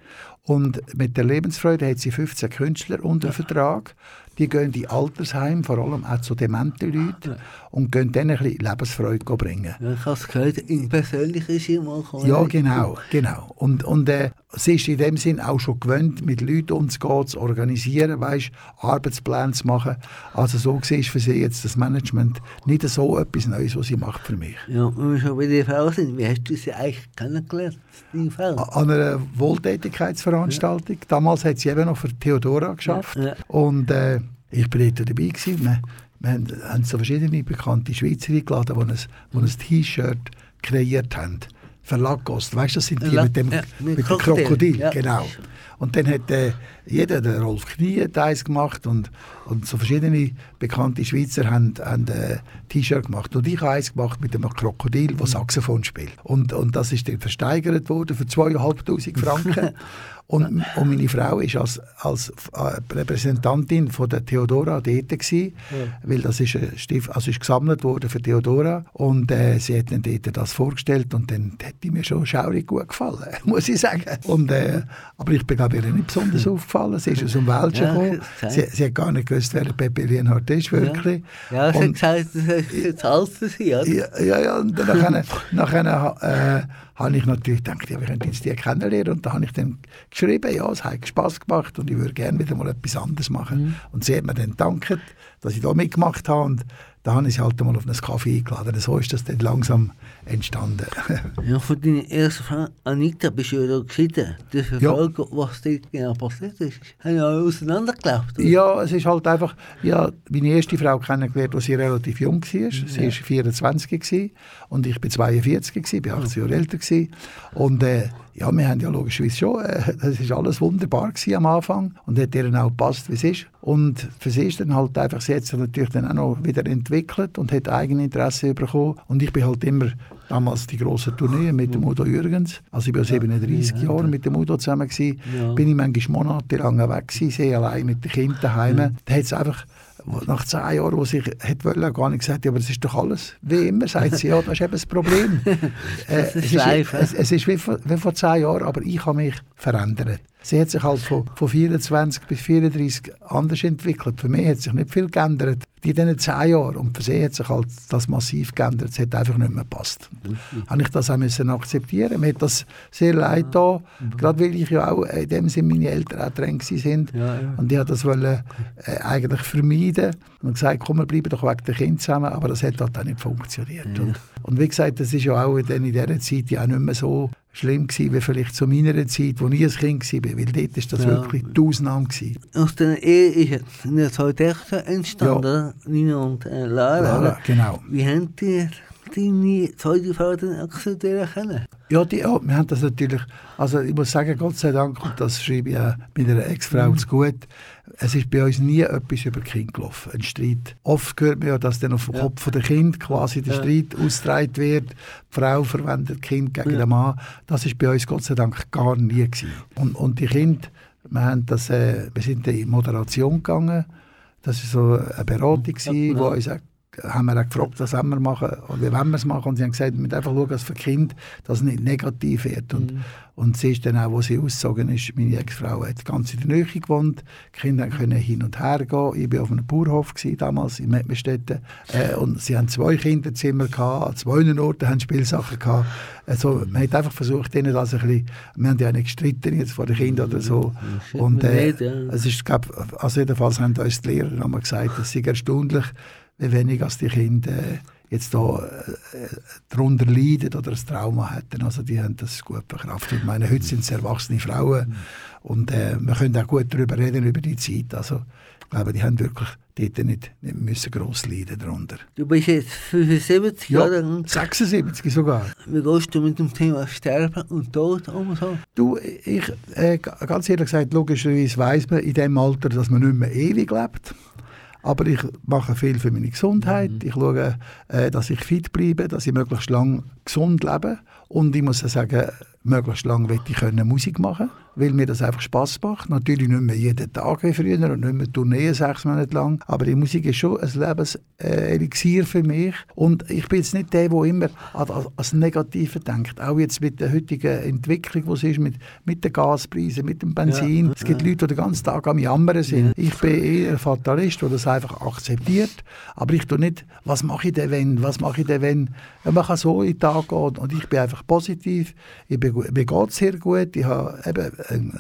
[SPEAKER 3] Und mit der Lebensfreude hat sie 15 Künstler unter Vertrag. Die gehen in Altersheim, vor allem auch zu dementen Leuten, und gehen denen ein bisschen Lebensfreude bringen.
[SPEAKER 2] Ja, ich habe es gehört, in persönlich ist sie mal gekommen.
[SPEAKER 3] Ja, genau, genau. Und, und äh, sie ist in dem Sinn auch schon gewöhnt, mit Leuten umzugehen, zu organisieren, weißt, Arbeitspläne zu machen. Also so gesehen ist für sie jetzt das Management nicht so etwas Neues, was sie macht für mich.
[SPEAKER 2] Ja, wenn wir schon bei der Frau sind, wie hast du sie eigentlich kennengelernt?
[SPEAKER 3] An einer Wohltätigkeitsveranstaltung. Damals hat sie eben noch für Theodora geschafft.
[SPEAKER 2] Ja.
[SPEAKER 3] Und äh, ich bin dort dabei. Gewesen. Wir, wir haben, haben so verschiedene bekannte Schweizer eingeladen, die ein, ein T-Shirt kreiert haben. Für Lacoste. Weißt du, das sind die mit dem,
[SPEAKER 2] ja, mit
[SPEAKER 3] dem
[SPEAKER 2] Krokodil, ja.
[SPEAKER 3] Genau. Und dann hat äh, jeder, der Rolf Knie hat eins gemacht und, und so verschiedene bekannte Schweizer haben, haben äh, T-Shirt gemacht. Und ich habe eins gemacht mit einem Krokodil,
[SPEAKER 2] Mhm.
[SPEAKER 3] das Saxophon spielt. Und, und das ist dann versteigert worden für 2'500 Franken. Und, und meine Frau war als, als äh, Repräsentantin von der Theodora dort, gewesen, weil das ist, ein Stift, also ist gesammelt worden für Theodora. Und äh, sie hat dann dort das vorgestellt und dann hat die mir schon schaurig gut gefallen, muss ich sagen. Und, äh, aber ich bin glaube ich nicht besonders aufgefallen. Sie ist aus dem Welschen
[SPEAKER 2] Ja,
[SPEAKER 3] gekommen. Sie, sie hat gar nicht gewusst, wer der Pepe Lienhardt ist, wirklich.
[SPEAKER 2] Ja, sie hat
[SPEAKER 3] Und-
[SPEAKER 2] gesagt, das ist für sie, oder?
[SPEAKER 3] ja, ja, ja, und dann nachher, nachher äh, habe ich natürlich gedacht, ja, wir können jetzt die kennenlernen. Und da habe ich dann geschrieben, ja, es hat Spass gemacht und ich würde gerne wieder mal etwas anderes machen. Und sie hat mir dann gedankt, dass ich da mitgemacht habe. Und da habe ich sie halt mal auf einen Kaffee eingeladen. So ist das dann langsam entstanden.
[SPEAKER 2] Ja, von deiner ersten Frau Anita bist du ja da geschieden. Die Verfolgung, was dir genau passiert ist, haben ja auseinandergelebt.
[SPEAKER 3] Ja, es ist halt einfach, ja, meine erste Frau kennengelernt, als sie relativ jung war. Sie war 24 gewesen, und ich bin 42 gewesen, bin 18 Jahre älter gewesen. Und äh, ja, wir haben ja logischerweise schon, äh, das ist alles wunderbar gewesen am Anfang und hat ihr auch gepasst, wie es ist. Und für sie ist dann halt einfach, sie hat sich natürlich dann auch noch wieder entwickelt und hat Eigeninteresse bekommen. Und ich bin halt immer damals die grossen Tourneen mit dem Udo Jürgens, also ich war 37 Jahre mit dem Udo zusammen gewesen,
[SPEAKER 2] Ja.
[SPEAKER 3] bin ich manchmal monatelang weg gewesen, sehr allein mit den Kindern daheim. Da hat es einfach nach zehn Jahren, wo sie hat wollen, gar nicht gesagt, ja, aber das ist doch alles. Wie immer sagt sie, ja, das ist eben das Problem. Äh,
[SPEAKER 2] Das ist
[SPEAKER 3] es,
[SPEAKER 2] live,
[SPEAKER 3] es, es ist wie vor, wie vor zehn Jahren, aber ich habe mich verändert. Sie hat sich halt von, von 24 bis 34 anders entwickelt. Für mich hat sich nicht viel geändert in diesen zehn Jahren. Und für sie hat sich halt das massiv geändert. Es hat einfach nicht mehr gepasst. Habe ich das auch müssen akzeptieren. Mir hat das sehr leid da. Gerade weil ich ja auch in dem Sinne meine Eltern auch dran gewesen sind.
[SPEAKER 2] Ja, ja.
[SPEAKER 3] Und ich wollte das wollen, äh, eigentlich vermeiden. Und gesagt, komm, wir bleiben doch wegen der Kinder zusammen. Aber das hat halt auch nicht funktioniert. Und, und wie gesagt, das ist ja auch in, in dieser Zeit ja auch nicht mehr so schlimm gewesen, wie vielleicht zu meiner Zeit, wo ich ein Kind war. Weil dort ist das
[SPEAKER 2] Ja.
[SPEAKER 3] wirklich die Ausnahme gewesen.
[SPEAKER 2] Aus der Ehe ist ja eine zwei Töchter entstanden, Nina und äh, Lara.
[SPEAKER 3] Lara, genau.
[SPEAKER 2] Wie haben die deine zweite Frau dann akzeptieren können?
[SPEAKER 3] Ja, die, ja, wir haben das natürlich, also ich muss sagen, Gott sei Dank, und das schreibe ich auch meiner Ex-Frau zu gut, es ist bei uns nie etwas über Kind gelaufen, ein Streit. Oft hört man ja, dass dann auf dem
[SPEAKER 2] Ja.
[SPEAKER 3] Kopf der Kind quasi der
[SPEAKER 2] Ja.
[SPEAKER 3] Streit ausgetragen wird, die Frau verwendet das Kind gegen
[SPEAKER 2] Ja.
[SPEAKER 3] den Mann. Das ist bei uns Gott sei Dank gar nie gewesen. Und, und die Kinder, wir, haben das, äh, wir sind in Moderation gegangen, das war so eine Beratung,
[SPEAKER 2] Ja, genau.
[SPEAKER 3] uns haben wir auch gefragt, was wir machen und wie wollen wir es machen. Und sie haben gesagt, wir müssen einfach schauen, dass für Kind das nicht negativ wird. Und,
[SPEAKER 2] Mhm.
[SPEAKER 3] und sie ist dann auch, wo sie ausgezogen ist, meine Ex-Frau hat ganz in der Nähe gewohnt. Die Kinder können hin und her gehen. Ich war auf einem Bauernhof gewesen, damals in Mettmerstetten. Äh, und sie haben zwei Kinderzimmer gehabt, an zwei Orten haben Spielsachen gehabt. Also, man hat einfach versucht, ihnen das ein bisschen, wir haben ja nicht gestritten jetzt vor den Kindern oder so.
[SPEAKER 2] Ja,
[SPEAKER 3] Und äh, es ist, glaub, also jedenfalls haben uns die Lehrer einmal gesagt, es sei erstaunlich, wie wenig als die Kinder äh, jetzt da äh, darunter leiden oder ein Trauma hätten. Also die haben das gut verkraftet. Ich meine, heute sind es erwachsene Frauen und äh, wir können auch gut darüber reden, über die Zeit. Also ich glaube, die haben wirklich dort nicht, nicht müssen gross leiden darunter.
[SPEAKER 2] Du bist jetzt 75 Jahre alt.
[SPEAKER 3] 76 sogar.
[SPEAKER 2] Wie gehst du mit dem Thema Sterben und Tod um? So?
[SPEAKER 3] Du, ich, äh, ganz ehrlich gesagt, logischerweise weiss man in dem Alter, dass man nicht mehr ewig lebt. Aber ich mache viel für meine Gesundheit. Ich schaue, äh, dass ich fit bleibe, dass ich möglichst lang gesund lebe. Und ich muss sagen, möglichst lang will ich können Musik machen, weil mir das einfach Spaß macht. Natürlich nicht mehr jeden Tag wie früher und nicht mehr Tourneen sechs Monate lang. Aber die Musik ist schon ein Lebenselixier für mich. Und ich bin jetzt nicht der, der immer an, das Negative denkt. Auch jetzt mit der heutigen Entwicklung, die es ist, mit, mit den Gaspreisen, mit dem Benzin.
[SPEAKER 2] Ja,
[SPEAKER 3] es gibt Leute, die den ganzen Tag am Jammern sind. Ich bin eher ein Fatalist, der das einfach akzeptiert. Aber ich tue nicht, was mache ich denn, wenn, was mache ich denn, wenn. Ja, Man kann so in den Tag gehen und ich bin einfach positiv. Ich bin, mir geht sehr gut. Ich habe eben eine,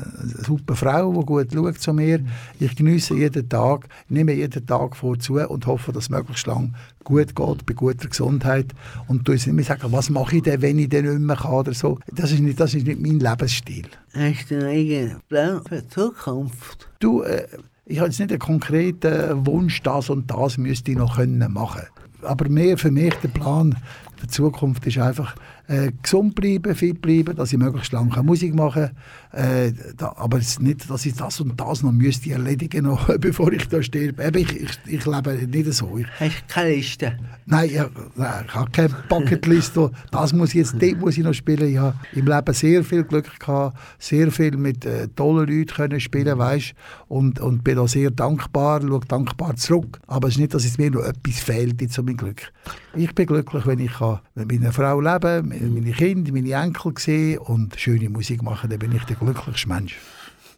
[SPEAKER 3] super Frau, die gut schaut zu mir. Ich genieße jeden Tag, nehme jeden Tag vorzu und hoffe, dass es möglichst lang gut geht, bei guter Gesundheit. Und du nicht mehr sagen, was mache ich denn, wenn ich denn nicht mehr kann oder so. Das ist nicht, das ist nicht mein Lebensstil.
[SPEAKER 2] Hast du einen eigenen Plan für die Zukunft?
[SPEAKER 3] Du, äh, ich habe jetzt nicht einen konkreten Wunsch, das und das müsste ich noch können machen. Aber mehr für mich der Plan der Zukunft ist einfach äh, gesund bleiben, fit bleiben, dass ich möglichst lange Musik machen kann. Äh, da, aber es ist nicht, dass ich das und das noch müsste erledigen noch, bevor ich da sterbe. Eben, ich, ich, ich lebe nicht so. Ich,
[SPEAKER 2] Hast du keine Liste?
[SPEAKER 3] Nein, ich, nein, ich habe keine Bucketlist. wo, Das muss ich jetzt, dort muss ich noch spielen. Ich habe im Leben sehr viel Glück gehabt, sehr viel mit äh, tollen Leuten können spielen, weißt, und, und bin da sehr dankbar, schaue dankbar zurück. Aber es ist nicht, dass es mir noch etwas fehlt zu meinem Glück. Ich bin glücklich, wenn ich kann mit meiner Frau leben, mit meine Kinder, meine Enkel sehen und schöne Musik machen, dann bin ich der glücklichste Mensch.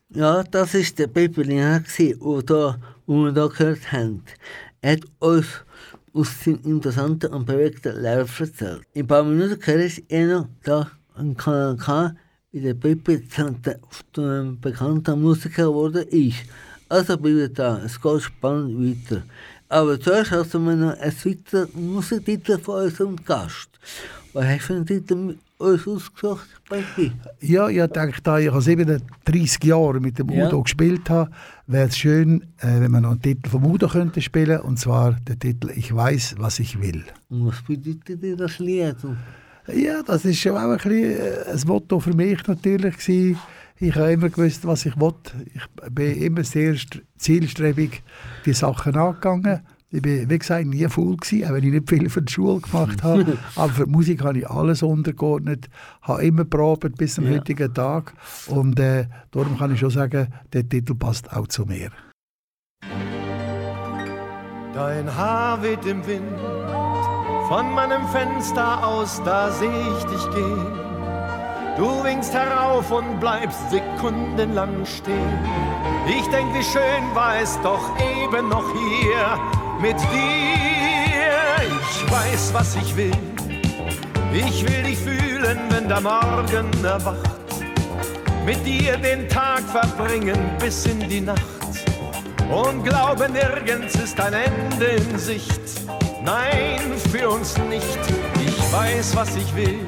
[SPEAKER 2] Ja, das war der Pepperlina, der da, wo wir da gehört haben. Er hat uns aus seinem interessanten und bewegten Leben erzählt. In ein paar Minuten hören wir noch da einen Kanal K, wie der Pepe zu einem bekannten Musiker geworden ist. Also bleibt da, es geht spannend weiter. Aber zuerst hast wir noch einen weiteren Musiktitel von unserem Gast. Was hast du für einen Titel uns ausgesucht, Pepe?
[SPEAKER 3] Ja, ich denke, da ich 37 Jahre mit dem
[SPEAKER 2] Ja.
[SPEAKER 3] Udo gespielt habe, wäre es schön, äh, wenn man noch einen Titel vom Udo könnte spielen und zwar der Titel Ich weiß, was ich will.
[SPEAKER 2] Und was bedeutet dir das Lied?
[SPEAKER 3] Ja, das ist schon auch ein, bisschen, äh, ein Motto für mich natürlich gewesen. Ich habe immer gewusst, was ich wollte. Ich bin immer sehr st- zielstrebig die Sachen angegangen. Ich bin, wie gesagt, nie faul gewesen, auch wenn ich nicht viel für die Schule gemacht habe. Aber für die Musik habe ich alles untergeordnet, habe immer probiert bis zum
[SPEAKER 2] Ja.
[SPEAKER 3] heutigen Tag. Und äh, darum kann ich schon sagen, der Titel passt auch zu mir.
[SPEAKER 5] Dein Haar weht im Wind, von meinem Fenster aus, da seh ich dich gehen. Du winkst herauf und bleibst sekundenlang stehen. Ich denk, wie schön war es doch eben noch hier mit dir. Ich weiß, was ich will. Ich will dich fühlen, wenn der Morgen erwacht. Mit dir den Tag verbringen bis in die Nacht. Und glaube, nirgends ist ein Ende in Sicht. Nein, für uns nicht. Ich weiß, was ich will.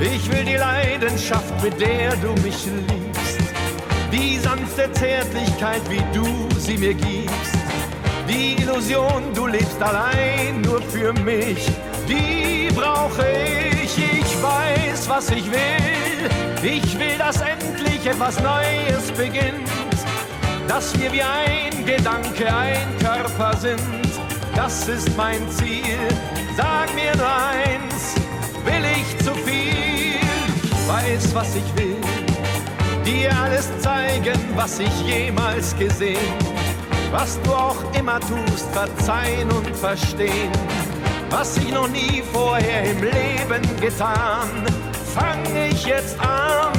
[SPEAKER 5] Ich will die Leidenschaft, mit der du mich liebst. Die sanfte Zärtlichkeit, wie du sie mir gibst. Die Illusion, du lebst allein nur für mich. Die brauche ich. Ich weiß, was ich will. Ich will, dass endlich etwas Neues beginnt. Dass wir wie ein Gedanke, ein Körper sind. Das ist mein Ziel. Sag mir nur eins, will ich zu viel? weiß, was ich will, dir alles zeigen, was ich jemals gesehen, was du auch immer tust, verzeihen und verstehen, was ich noch nie vorher im Leben getan, fang ich jetzt an.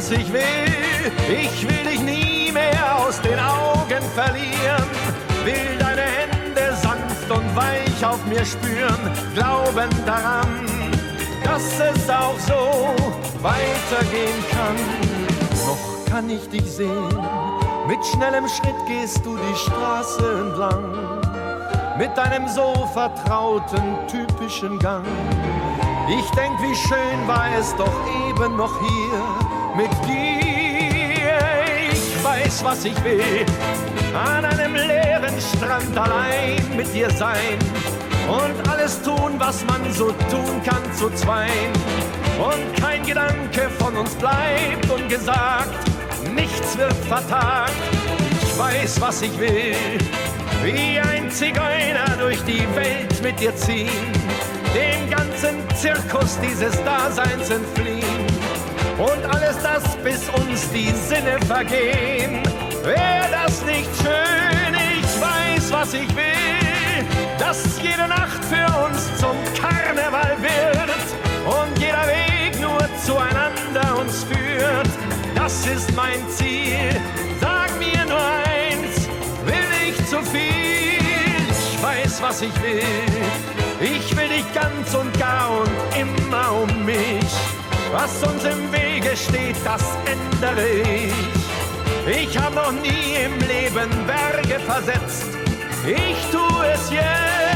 [SPEAKER 5] was ich will. Ich will dich mehr aus den Augen verlieren. Will deine Hände sanft und weich auf mir spüren. Glauben daran, dass es auch so weitergehen kann. Noch kann ich dich sehen. Mit schnellem Schritt gehst du die Straße entlang. Mit deinem so vertrauten, typischen Gang. Ich denk, wie schön war es doch eben noch hier mit dir. Weiß, was ich will. An einem leeren Strand allein mit dir sein. Und alles tun, was man so tun kann zu zweien. Und kein Gedanke von uns bleibt ungesagt. Nichts wird vertagt. Ich weiß, was ich will. Wie ein Zigeuner durch die Welt mit dir ziehen. Dem ganzen Zirkus dieses Daseins entfliehen und alles das, bis uns die Sinne vergehen. Wäre das nicht schön? Ich weiß, was ich will, dass jede Nacht für uns zum Karneval wird und jeder Weg nur zueinander uns führt. Das ist mein Ziel. Sag mir nur eins, will ich zu viel? Ich weiß, was ich will. Ich will dich ganz und gar und immer um mich. Was uns im Wege steht, das ändere ich. Ich habe noch nie im Leben Berge versetzt. Ich tue es jetzt.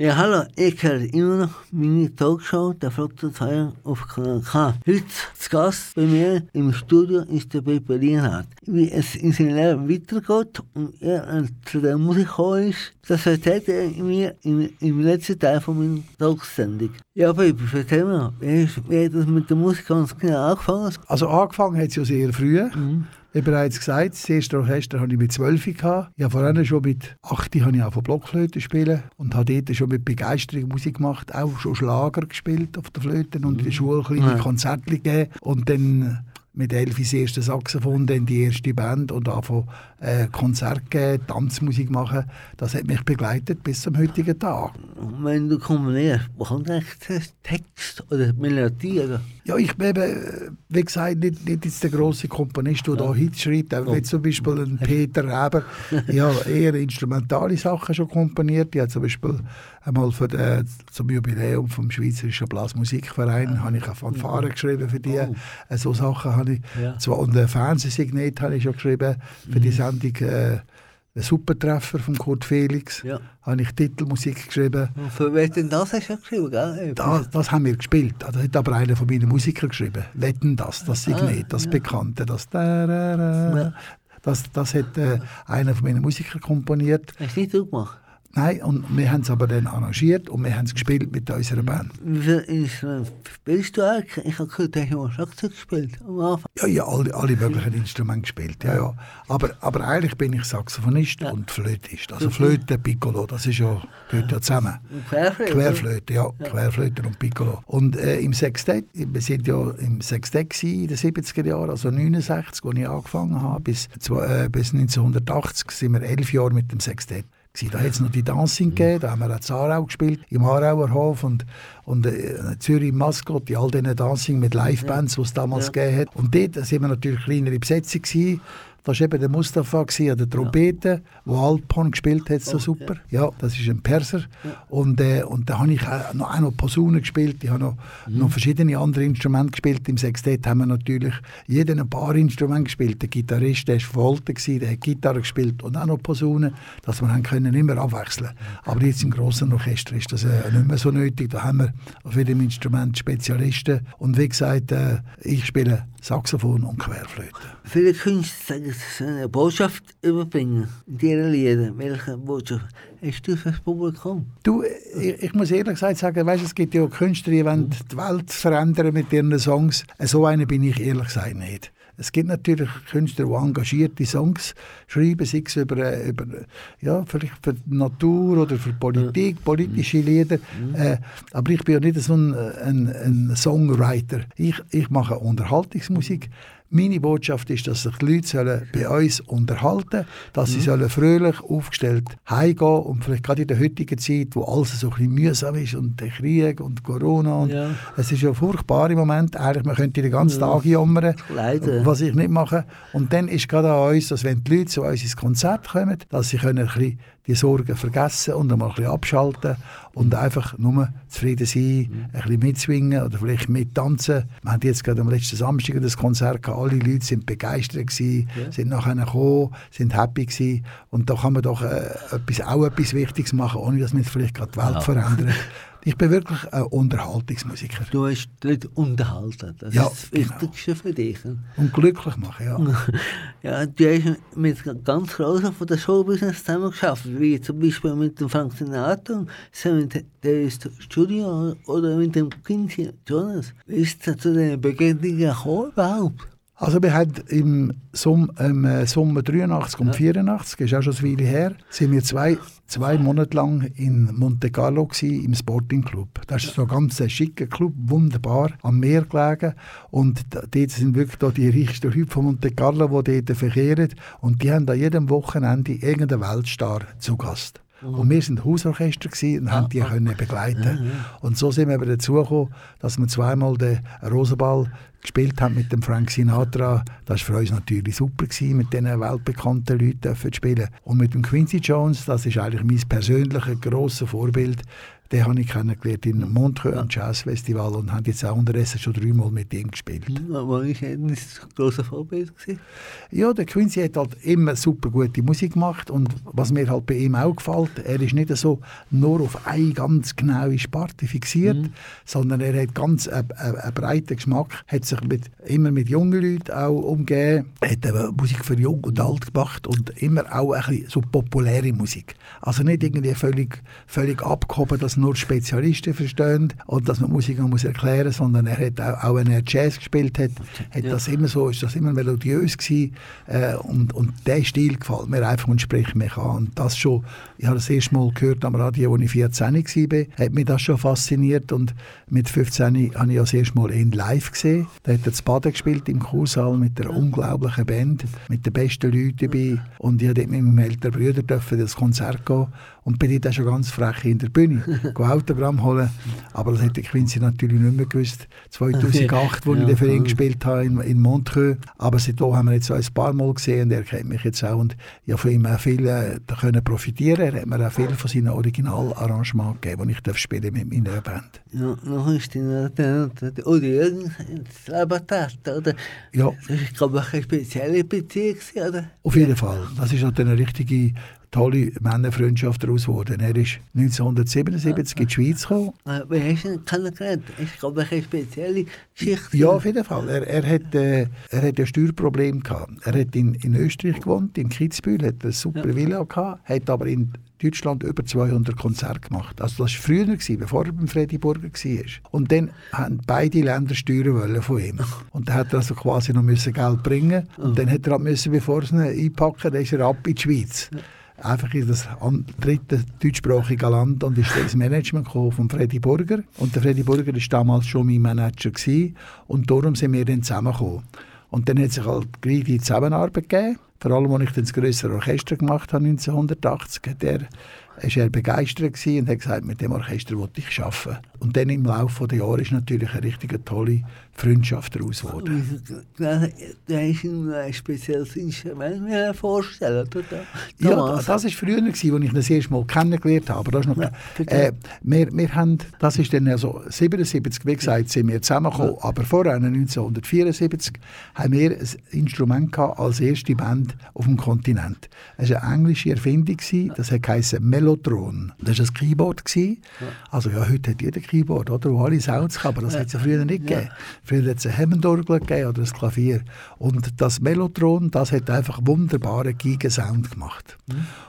[SPEAKER 2] Ja, hallo, ich höre immer noch meine Talkshow, der Flotte Zweier auf Kanal K. Heute zu Gast bei mir im Studio ist der Pepe Lienhardt. Wie es in seinem Leben weitergeht und er zu der Musik gekommen ist, das erzählt er mir im, im letzten Teil von meiner Talksendung. Ja, Pepe, erzähl mir, wie, wie hat das mit der Musik ganz genau angefangen?
[SPEAKER 3] Also angefangen hat es ja sehr früh. Wie bereits gesagt, das erste Orchester hatte ich mit 12 gehabt. Ich habe vorhin schon mit 8 habe ich auch von Blockflöte spielen und habe dort schon mit Begeisterung Musik gemacht, auch schon Schlager gespielt auf der Flöte und in der Schule kleine
[SPEAKER 2] Ja.
[SPEAKER 3] Konzerte gegeben. Und dann mit elf das erste Saxophon, dann die erste Band und anfangen äh, Konzerte geben, Tanzmusik machen. Das hat mich begleitet bis zum heutigen Tag.
[SPEAKER 2] Wenn du komponierst, eigentlich der Text oder Melodie? Oder?
[SPEAKER 3] Ja, ich bin eben, äh, wie gesagt, nicht, nicht jetzt der grosse Komponist, der da Hits schreibt, aber wie zum Beispiel ein Peter Reber. Ich habe eher instrumentale Sachen schon komponiert. Ich habe zum Beispiel einmal für den, zum Jubiläum vom Schweizerischen Blasmusikverein habe ich eine Fanfare geschrieben für die. Äh, So Sachen habe ich.
[SPEAKER 2] Ja.
[SPEAKER 3] Zwar, und ein Fernsehsignet habe ich schon geschrieben für die Sendung äh, «Der Supertreffer» von Kurt Felix.
[SPEAKER 2] Ja.
[SPEAKER 3] Habe ich Titelmusik geschrieben.
[SPEAKER 2] Und für wen denn das hast du ja geschrieben, gell?
[SPEAKER 3] Das, das haben wir gespielt. Das hat aber einer von meinen Musikern geschrieben. Wetten das, das Signet, das Bekannte, das da, da, da.
[SPEAKER 2] Ja.
[SPEAKER 3] Das, das hat äh, einer von meinen Musikern komponiert.
[SPEAKER 2] Hast du nicht du gemacht?
[SPEAKER 3] Nein, und wir haben es aber dann arrangiert und wir haben es gespielt mit unserer Band.
[SPEAKER 2] Viel Instrumente spielst du eigentlich? Ich habe gehört, du hast Schlagzeug gespielt am Anfang.
[SPEAKER 3] Ja, ja, alle, alle möglichen Instrumente gespielt. Ja, ja. Aber, aber eigentlich bin ich Saxophonist
[SPEAKER 2] Ja.
[SPEAKER 3] und Flötist. Also Flöte, Piccolo, das ist ja, gehört ja zusammen.
[SPEAKER 2] Querflöte?
[SPEAKER 3] Querflöte, ja, Querflöte und Piccolo. Und äh, im Sextett, wir sind ja im Sextett in den 70er Jahren, also 69, als ich angefangen habe, bis, äh, bis 1980 sind wir elf Jahre mit dem Sextett. Da hat es noch die Dancing gegeben, da haben wir auch in Aarau gespielt, im Aarauer Hof und, und äh, Zürich Maskott, all diesen Dancing mit Livebands, die es damals
[SPEAKER 2] Ja.
[SPEAKER 3] gegeben hat. Und dort sind wir natürlich kleinere Besetzung gewesen. Das war eben der Mustafa gewesen, der Trompete, der Alphorn gespielt hat, so
[SPEAKER 2] Oh,
[SPEAKER 3] super. Ja, das ist ein Perser. Und, äh, und da habe ich auch noch, auch noch Posaune gespielt. Ich habe noch,
[SPEAKER 2] Mhm.
[SPEAKER 3] noch verschiedene andere Instrumente gespielt. Im Sextett haben wir natürlich jeder ein paar Instrumente gespielt. Der Gitarrist, der war gewesen, der hat Gitarre gespielt und auch noch Posaune, dass wir haben können immer abwechseln Aber jetzt im grossen Orchester ist das äh, nicht mehr so nötig. Da haben wir auf jedem Instrument Spezialisten. Und wie gesagt, äh, ich spiele Saxophon und Querflöte.
[SPEAKER 2] Viele Künstler eine Botschaft überbringen in ihren Liedern. Welche Botschaft hast du für das Publikum?
[SPEAKER 3] Du, ich, ich muss ehrlich gesagt sagen, weißt, es gibt ja auch Künstler, die wollen die Welt verändern mit ihren Songs. So einer bin ich ehrlich gesagt nicht. Es gibt natürlich Künstler, die engagierte Songs schreiben, sei es über, über ja, vielleicht für die Natur oder für Politik, politische Lieder. Äh, aber ich bin ja nicht so ein, ein, ein Songwriter. Ich, ich mache Unterhaltungsmusik. Meine Botschaft ist, dass sich die Leute sollen bei uns unterhalten dass sie sollen fröhlich aufgestellt heimgehen und vielleicht gerade in der heutigen Zeit, wo alles so ein bisschen mühsam ist und der Krieg und Corona und
[SPEAKER 2] Ja.
[SPEAKER 3] es ist ja furchtbar im Moment. Eigentlich, man könnte den ganzen Tag jammern,
[SPEAKER 2] Leider.
[SPEAKER 3] was ich nicht mache. Und dann ist gerade an uns, dass wenn die Leute zu uns ins Konzert kommen, dass sie können ein bisschen die Sorgen vergessen und einmal ein bisschen abschalten und einfach nur zufrieden sein, ein bisschen mitswingen oder vielleicht mittanzen. Wir hatten jetzt gerade am letzten Samstag das Konzert gehabt. Alle Leute sind begeistert gewesen, sind nachher gekommen, sind happy gewesen. Und da kann man doch äh, etwas, auch etwas Wichtiges machen, ohne dass man jetzt vielleicht gerade die Welt
[SPEAKER 2] Ja.
[SPEAKER 3] verändert. Ich bin wirklich ein Unterhaltungsmusiker.
[SPEAKER 2] Du hast Leute unterhalten. Das
[SPEAKER 3] Ja,
[SPEAKER 2] ist das
[SPEAKER 3] genau.
[SPEAKER 2] Wichtigste für dich.
[SPEAKER 3] Und glücklich machen, ja.
[SPEAKER 2] Ja, du hast mit ganz Großen von der Showbusiness zusammen geschafft, wie zum Beispiel mit dem Frank Sinatra, mit dem Studio oder mit dem Quincy Jonas. Wie ist es zu den Begegnungen gekommen überhaupt?
[SPEAKER 3] Also wir haben im, im äh, Sommer 83 und 84, ist auch schon eine Weile her, sind wir zwei, zwei Monate lang in Monte Carlo gewesen, im Sporting Club. Das ist so ein ganz schicker Club, wunderbar, am Meer gelegen und da- dort sind wirklich da die reichsten Leute von Monte Carlo, die dort verkehren und die haben an jedem Wochenende irgendeinen Weltstar zu Gast. Und wir sind Hausorchester gewesen und haben die können begleiten. Und so sind wir eben dazu gekommen, dass wir zweimal den Rosenball gespielt haben mit dem Frank Sinatra. Das war für uns natürlich super gewesen, mit diesen weltbekannten Leuten zu spielen. Und mit dem Quincy Jones, das ist eigentlich mein persönliches grosses Vorbild. Den habe ich kennengelernt in Montreux am Jazzfestival und habe jetzt auch unterdessen schon dreimal mit ihm gespielt.
[SPEAKER 2] Aber ich war ein grosses Vorbild. Gewesen.
[SPEAKER 3] Ja, der Quincy hat halt immer super gute Musik gemacht und was mir halt bei ihm auch gefällt, er ist nicht so nur auf eine ganz genaue Sparte fixiert,
[SPEAKER 2] Mhm.
[SPEAKER 3] sondern er hat ganz einen, einen, einen breiten Geschmack, hat sich mit, immer mit jungen Leuten auch umgeben, hat eben Musik für Jung und Alt gemacht und immer auch ein bisschen so populäre Musik. Also nicht irgendwie völlig, völlig abgehoben, dass nur Spezialisten verstehen und dass man Musik muss erklären muss, sondern er hat auch, auch wenn er Jazz gespielt hat, hat
[SPEAKER 2] Ja.
[SPEAKER 3] das immer so, ist das immer melodiös gewesen, äh, und, und der Stil gefällt mir einfach und spricht mich an. Und das schon, ich habe das erste Mal gehört am Radio, als ich 14 war, hat mich das schon fasziniert und mit 15 habe ich das erste Mal ihn live gesehen. Da hat er das Baden gespielt im Kursaal mit einer unglaublichen Band, mit den besten Leuten dabei und ich durfte mit meinem älteren Bruder das Konzert gehen und bin dort auch schon ganz frech in der Bühne, go Autogramm holen, aber das hätte Quincy natürlich nicht mehr gewusst. 2008, wo ich
[SPEAKER 2] Ja,
[SPEAKER 3] dann für ihn gespielt habe in, in Montreux, aber seitdem haben wir jetzt ein paar Mal gesehen und er kennt mich jetzt auch und ich habe von ihm auch viel äh, da können profitieren. Er hat mir auch viel von seinen Originalarrangements gegeben, die ich darf spielen mit meiner Band.
[SPEAKER 2] Ja, noch ist dann der Udi Jürgens ins getreten, oder?
[SPEAKER 3] Ja,
[SPEAKER 2] Das ist, glaube ich, eine spezielle Beziehung, oder?
[SPEAKER 3] auf jeden Fall. Das ist halt eine richtige tolle Männerfreundschaft daraus geworden. Er ist 1977 in die Schweiz gekommen.
[SPEAKER 2] Äh, Wie hast du ihn kennengelernt? Ist, glaube ich, eine spezielle Geschichte.
[SPEAKER 3] Ja, auf jeden Fall. Er, er, hat, äh, er hat ein Steuerproblem gehabt. Er hat in, in Österreich gewohnt, in Kitzbühel, hat eine super Villa gehabt, hat aber in Deutschland über 200 Konzerte gemacht. Also das war früher, gewesen, bevor er beim Freddy Burger war. Und dann haben beide Länder steuern wollen von ihm. Und dann hat er also quasi noch müssen Geld bringen Und dann hat er halt müssen, bevor sie ihn einpacken, dann ist er ab in die Schweiz. Einfach in das dritte deutschsprachige Land und ist ins Management gekommen von Freddy Burger. Und der Freddy Burger war damals schon mein Manager gewesen. und darum sind wir dann zusammengekommen. Und dann hat sich halt gleich die Zusammenarbeit gegeben. Vor allem, als ich dann das grössere Orchester gemacht habe, 1980, hat er, ist er begeistert und hat gesagt, mit dem Orchester wollte ich arbeiten. Und dann im Laufe der Jahre ist natürlich eine richtig tolle Freundschaft daraus geworden.
[SPEAKER 2] Da ist ein spezielles Instrument mir vorstellen, oder?
[SPEAKER 3] Ja, das war früher, als ich ihn das erste Mal kennengelernt habe. Aber das ist noch, äh, wir, wir haben, das ist dann also 77, wie gesagt, sind wir zusammengekommen. Aber vorher, 1974, haben wir ein Instrument gehabt als erste Band auf dem Kontinent. Es war eine englische Erfindung, das heisst Mellotron. Das war ein Keyboard. Gewesen. Also ja, heute hat jeder Keyboard, oder, wo alle Sounds kann, aber das hat es ja früher nicht gegeben. Früher hat es eine Hemmendorgel gegeben oder ein Klavier. Und das Mellotron, das hat einfach wunderbaren Giga-Sound gemacht.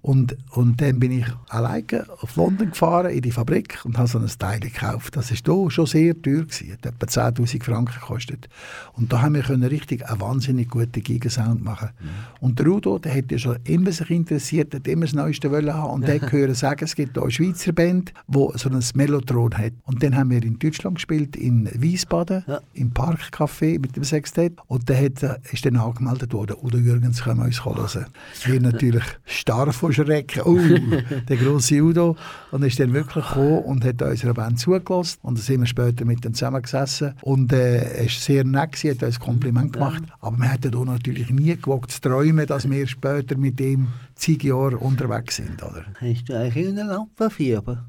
[SPEAKER 3] Und, und dann bin ich alleine auf London gefahren, in die Fabrik, und habe so ein Teil gekauft. Das war schon sehr teuer. Gewesen. Hat etwa 10'000 Franken gekostet. Und da haben wir können richtig einen wahnsinnig guten Giga-Sound machen. Und der Udo, der hat ja schon immer sich interessiert, hat immer das Neueste wollen haben. Und der hören sagen, es gibt eine Schweizer Band, die so ein Mellotron hat. Und dann haben wir in Deutschland gespielt, in Wiesbaden,
[SPEAKER 2] Ja.
[SPEAKER 3] im Parkcafé mit dem Sextett. Und der hat, äh, ist dann angemeldet worden, Udo Jürgens können wir uns hören. Wir natürlich starr vor Schrecken. Oh, der grosse Udo. Und ist dann wirklich gekommen und hat unserer Band zugelassen. Und dann sind wir später mit ihm zusammengesessen. Und äh, er war sehr nett, gewesen, hat uns ein Kompliment gemacht. Aber wir hätten auch natürlich nie gewagt zu träumen, dass wir später mit ihm zig Jahre unterwegs sind. Oder?
[SPEAKER 2] Hast du eigentlich eine Lampenfieber?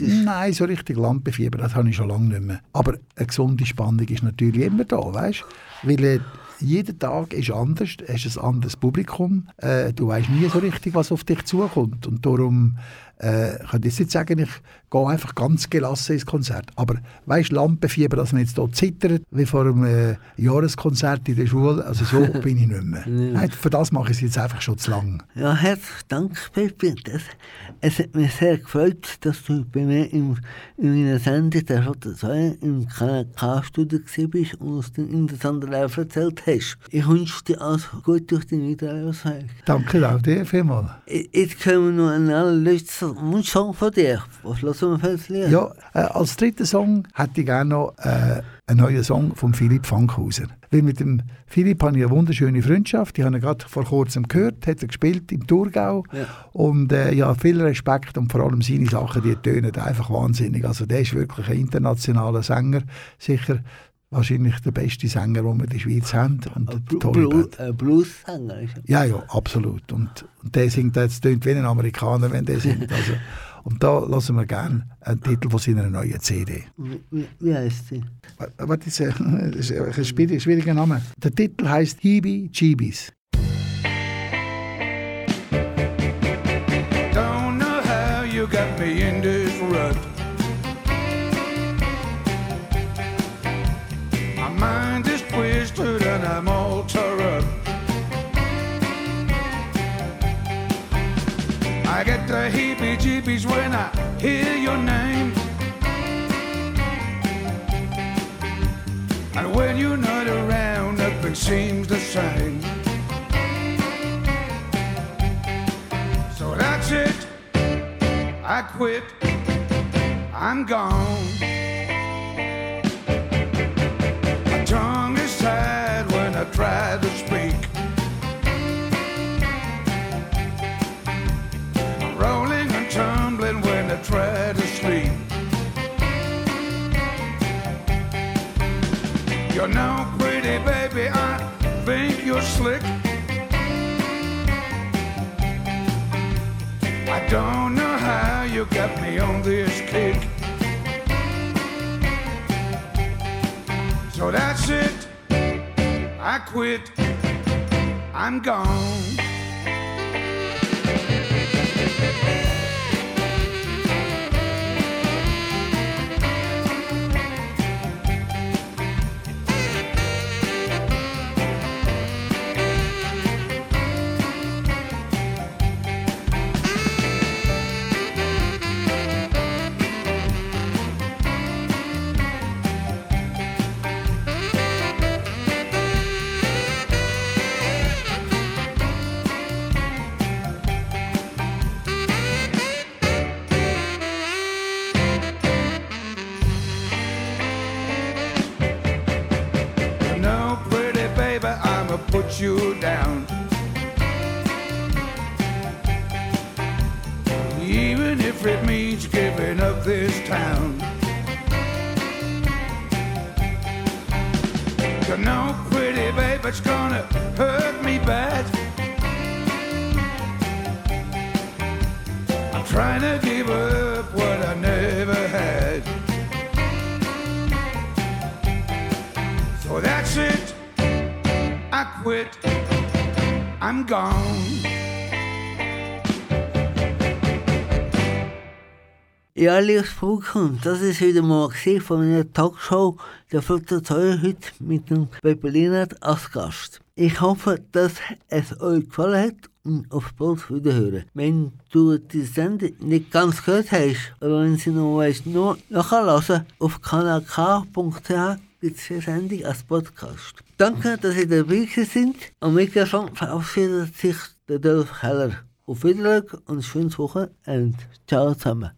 [SPEAKER 2] Ist?
[SPEAKER 3] Nein, so richtig Lampenfieber, das habe ich schon lange nicht mehr. Aber eine gesunde Spannung ist natürlich immer da, weißt Weil äh, jeder Tag ist anders, es ist ein anderes Publikum. Äh, du weißt nie so richtig, was auf dich zukommt. Und darum äh, ich kann jetzt sagen, ich gehe einfach ganz gelassen ins Konzert. Aber weißt Lampenfieber, dass man jetzt hier zittert, wie vor einem äh, Jahreskonzert in der Schule, also so bin ich nicht mehr. Nein, für das mache ich es jetzt einfach schon zu lang.
[SPEAKER 2] Ja, herzlichen Dank, Peppi. Das, es hat mich sehr gefreut, dass du bei mir im, in meiner Sendung der Rote Säule im KK-Studio bist und uns den interessanten Lauf erzählt hast. Ich wünsche dir alles gut durch die Wiedererweisung.
[SPEAKER 3] Danke auch dir vielmals.
[SPEAKER 2] Jetzt kommen wir noch einen Wunschsong von dir. Was lassen wir für ein Lied?
[SPEAKER 3] Ja, äh, als dritten Song hätte ich gerne noch äh, einen neuen Song von Philipp Fankhauser. Weil mit dem Philipp habe ich eine wunderschöne Freundschaft. Ich habe ihn gerade vor kurzem gehört, hat er gespielt im Thurgau.
[SPEAKER 2] Ja.
[SPEAKER 3] Und äh, ja, viel Respekt und vor allem seine Sachen, die tönen einfach wahnsinnig. Also der ist wirklich ein internationaler Sänger. Sicher wahrscheinlich der beste Sänger, den wir in der Schweiz haben. Und
[SPEAKER 2] Ein Blu- Blu- Blues-Sänger. ist er.
[SPEAKER 3] Ja, ja, absolut. Und, und der singt jetzt, tönt wie ein Amerikaner, wenn der singt. Also, Und da lassen wir gerne einen Titel von seiner neuen CD.
[SPEAKER 2] Wie, wie, heißt sie?
[SPEAKER 3] Warte, das ist ein, das ist ein schwieriger, schwieriger Name. Der Titel heißt Hibi Jeebies.
[SPEAKER 4] Don't know how you got me in this rut. When I hear your name. And when you're not around, nothing seems the same. So that's it. I quit. I'm gone. My tongue is tied when I try to speak. You're no pretty baby, I think you're slick. I don't know how you got me on this kick. So that's it. I quit. I'm gone.
[SPEAKER 2] Ja, liebes Publikum, das ist wieder mal gewesen von meiner Talkshow der Flotte Teuer heute mit dem Pepe Lienert als Gast. Ich hoffe, dass es euch gefallen hat und auf bald wiederhören. Wenn du die Sendung nicht ganz gehört hast, oder wenn sie noch weißt, nur nachhören, auf kanalk.ch gibt es die Sendung als Podcast. Danke, dass ihr dabei sind. Am Mikrofon verabschiedet sich der Dolph Heller. Auf Wiedersehen und schönes Wochenende. Ciao zusammen.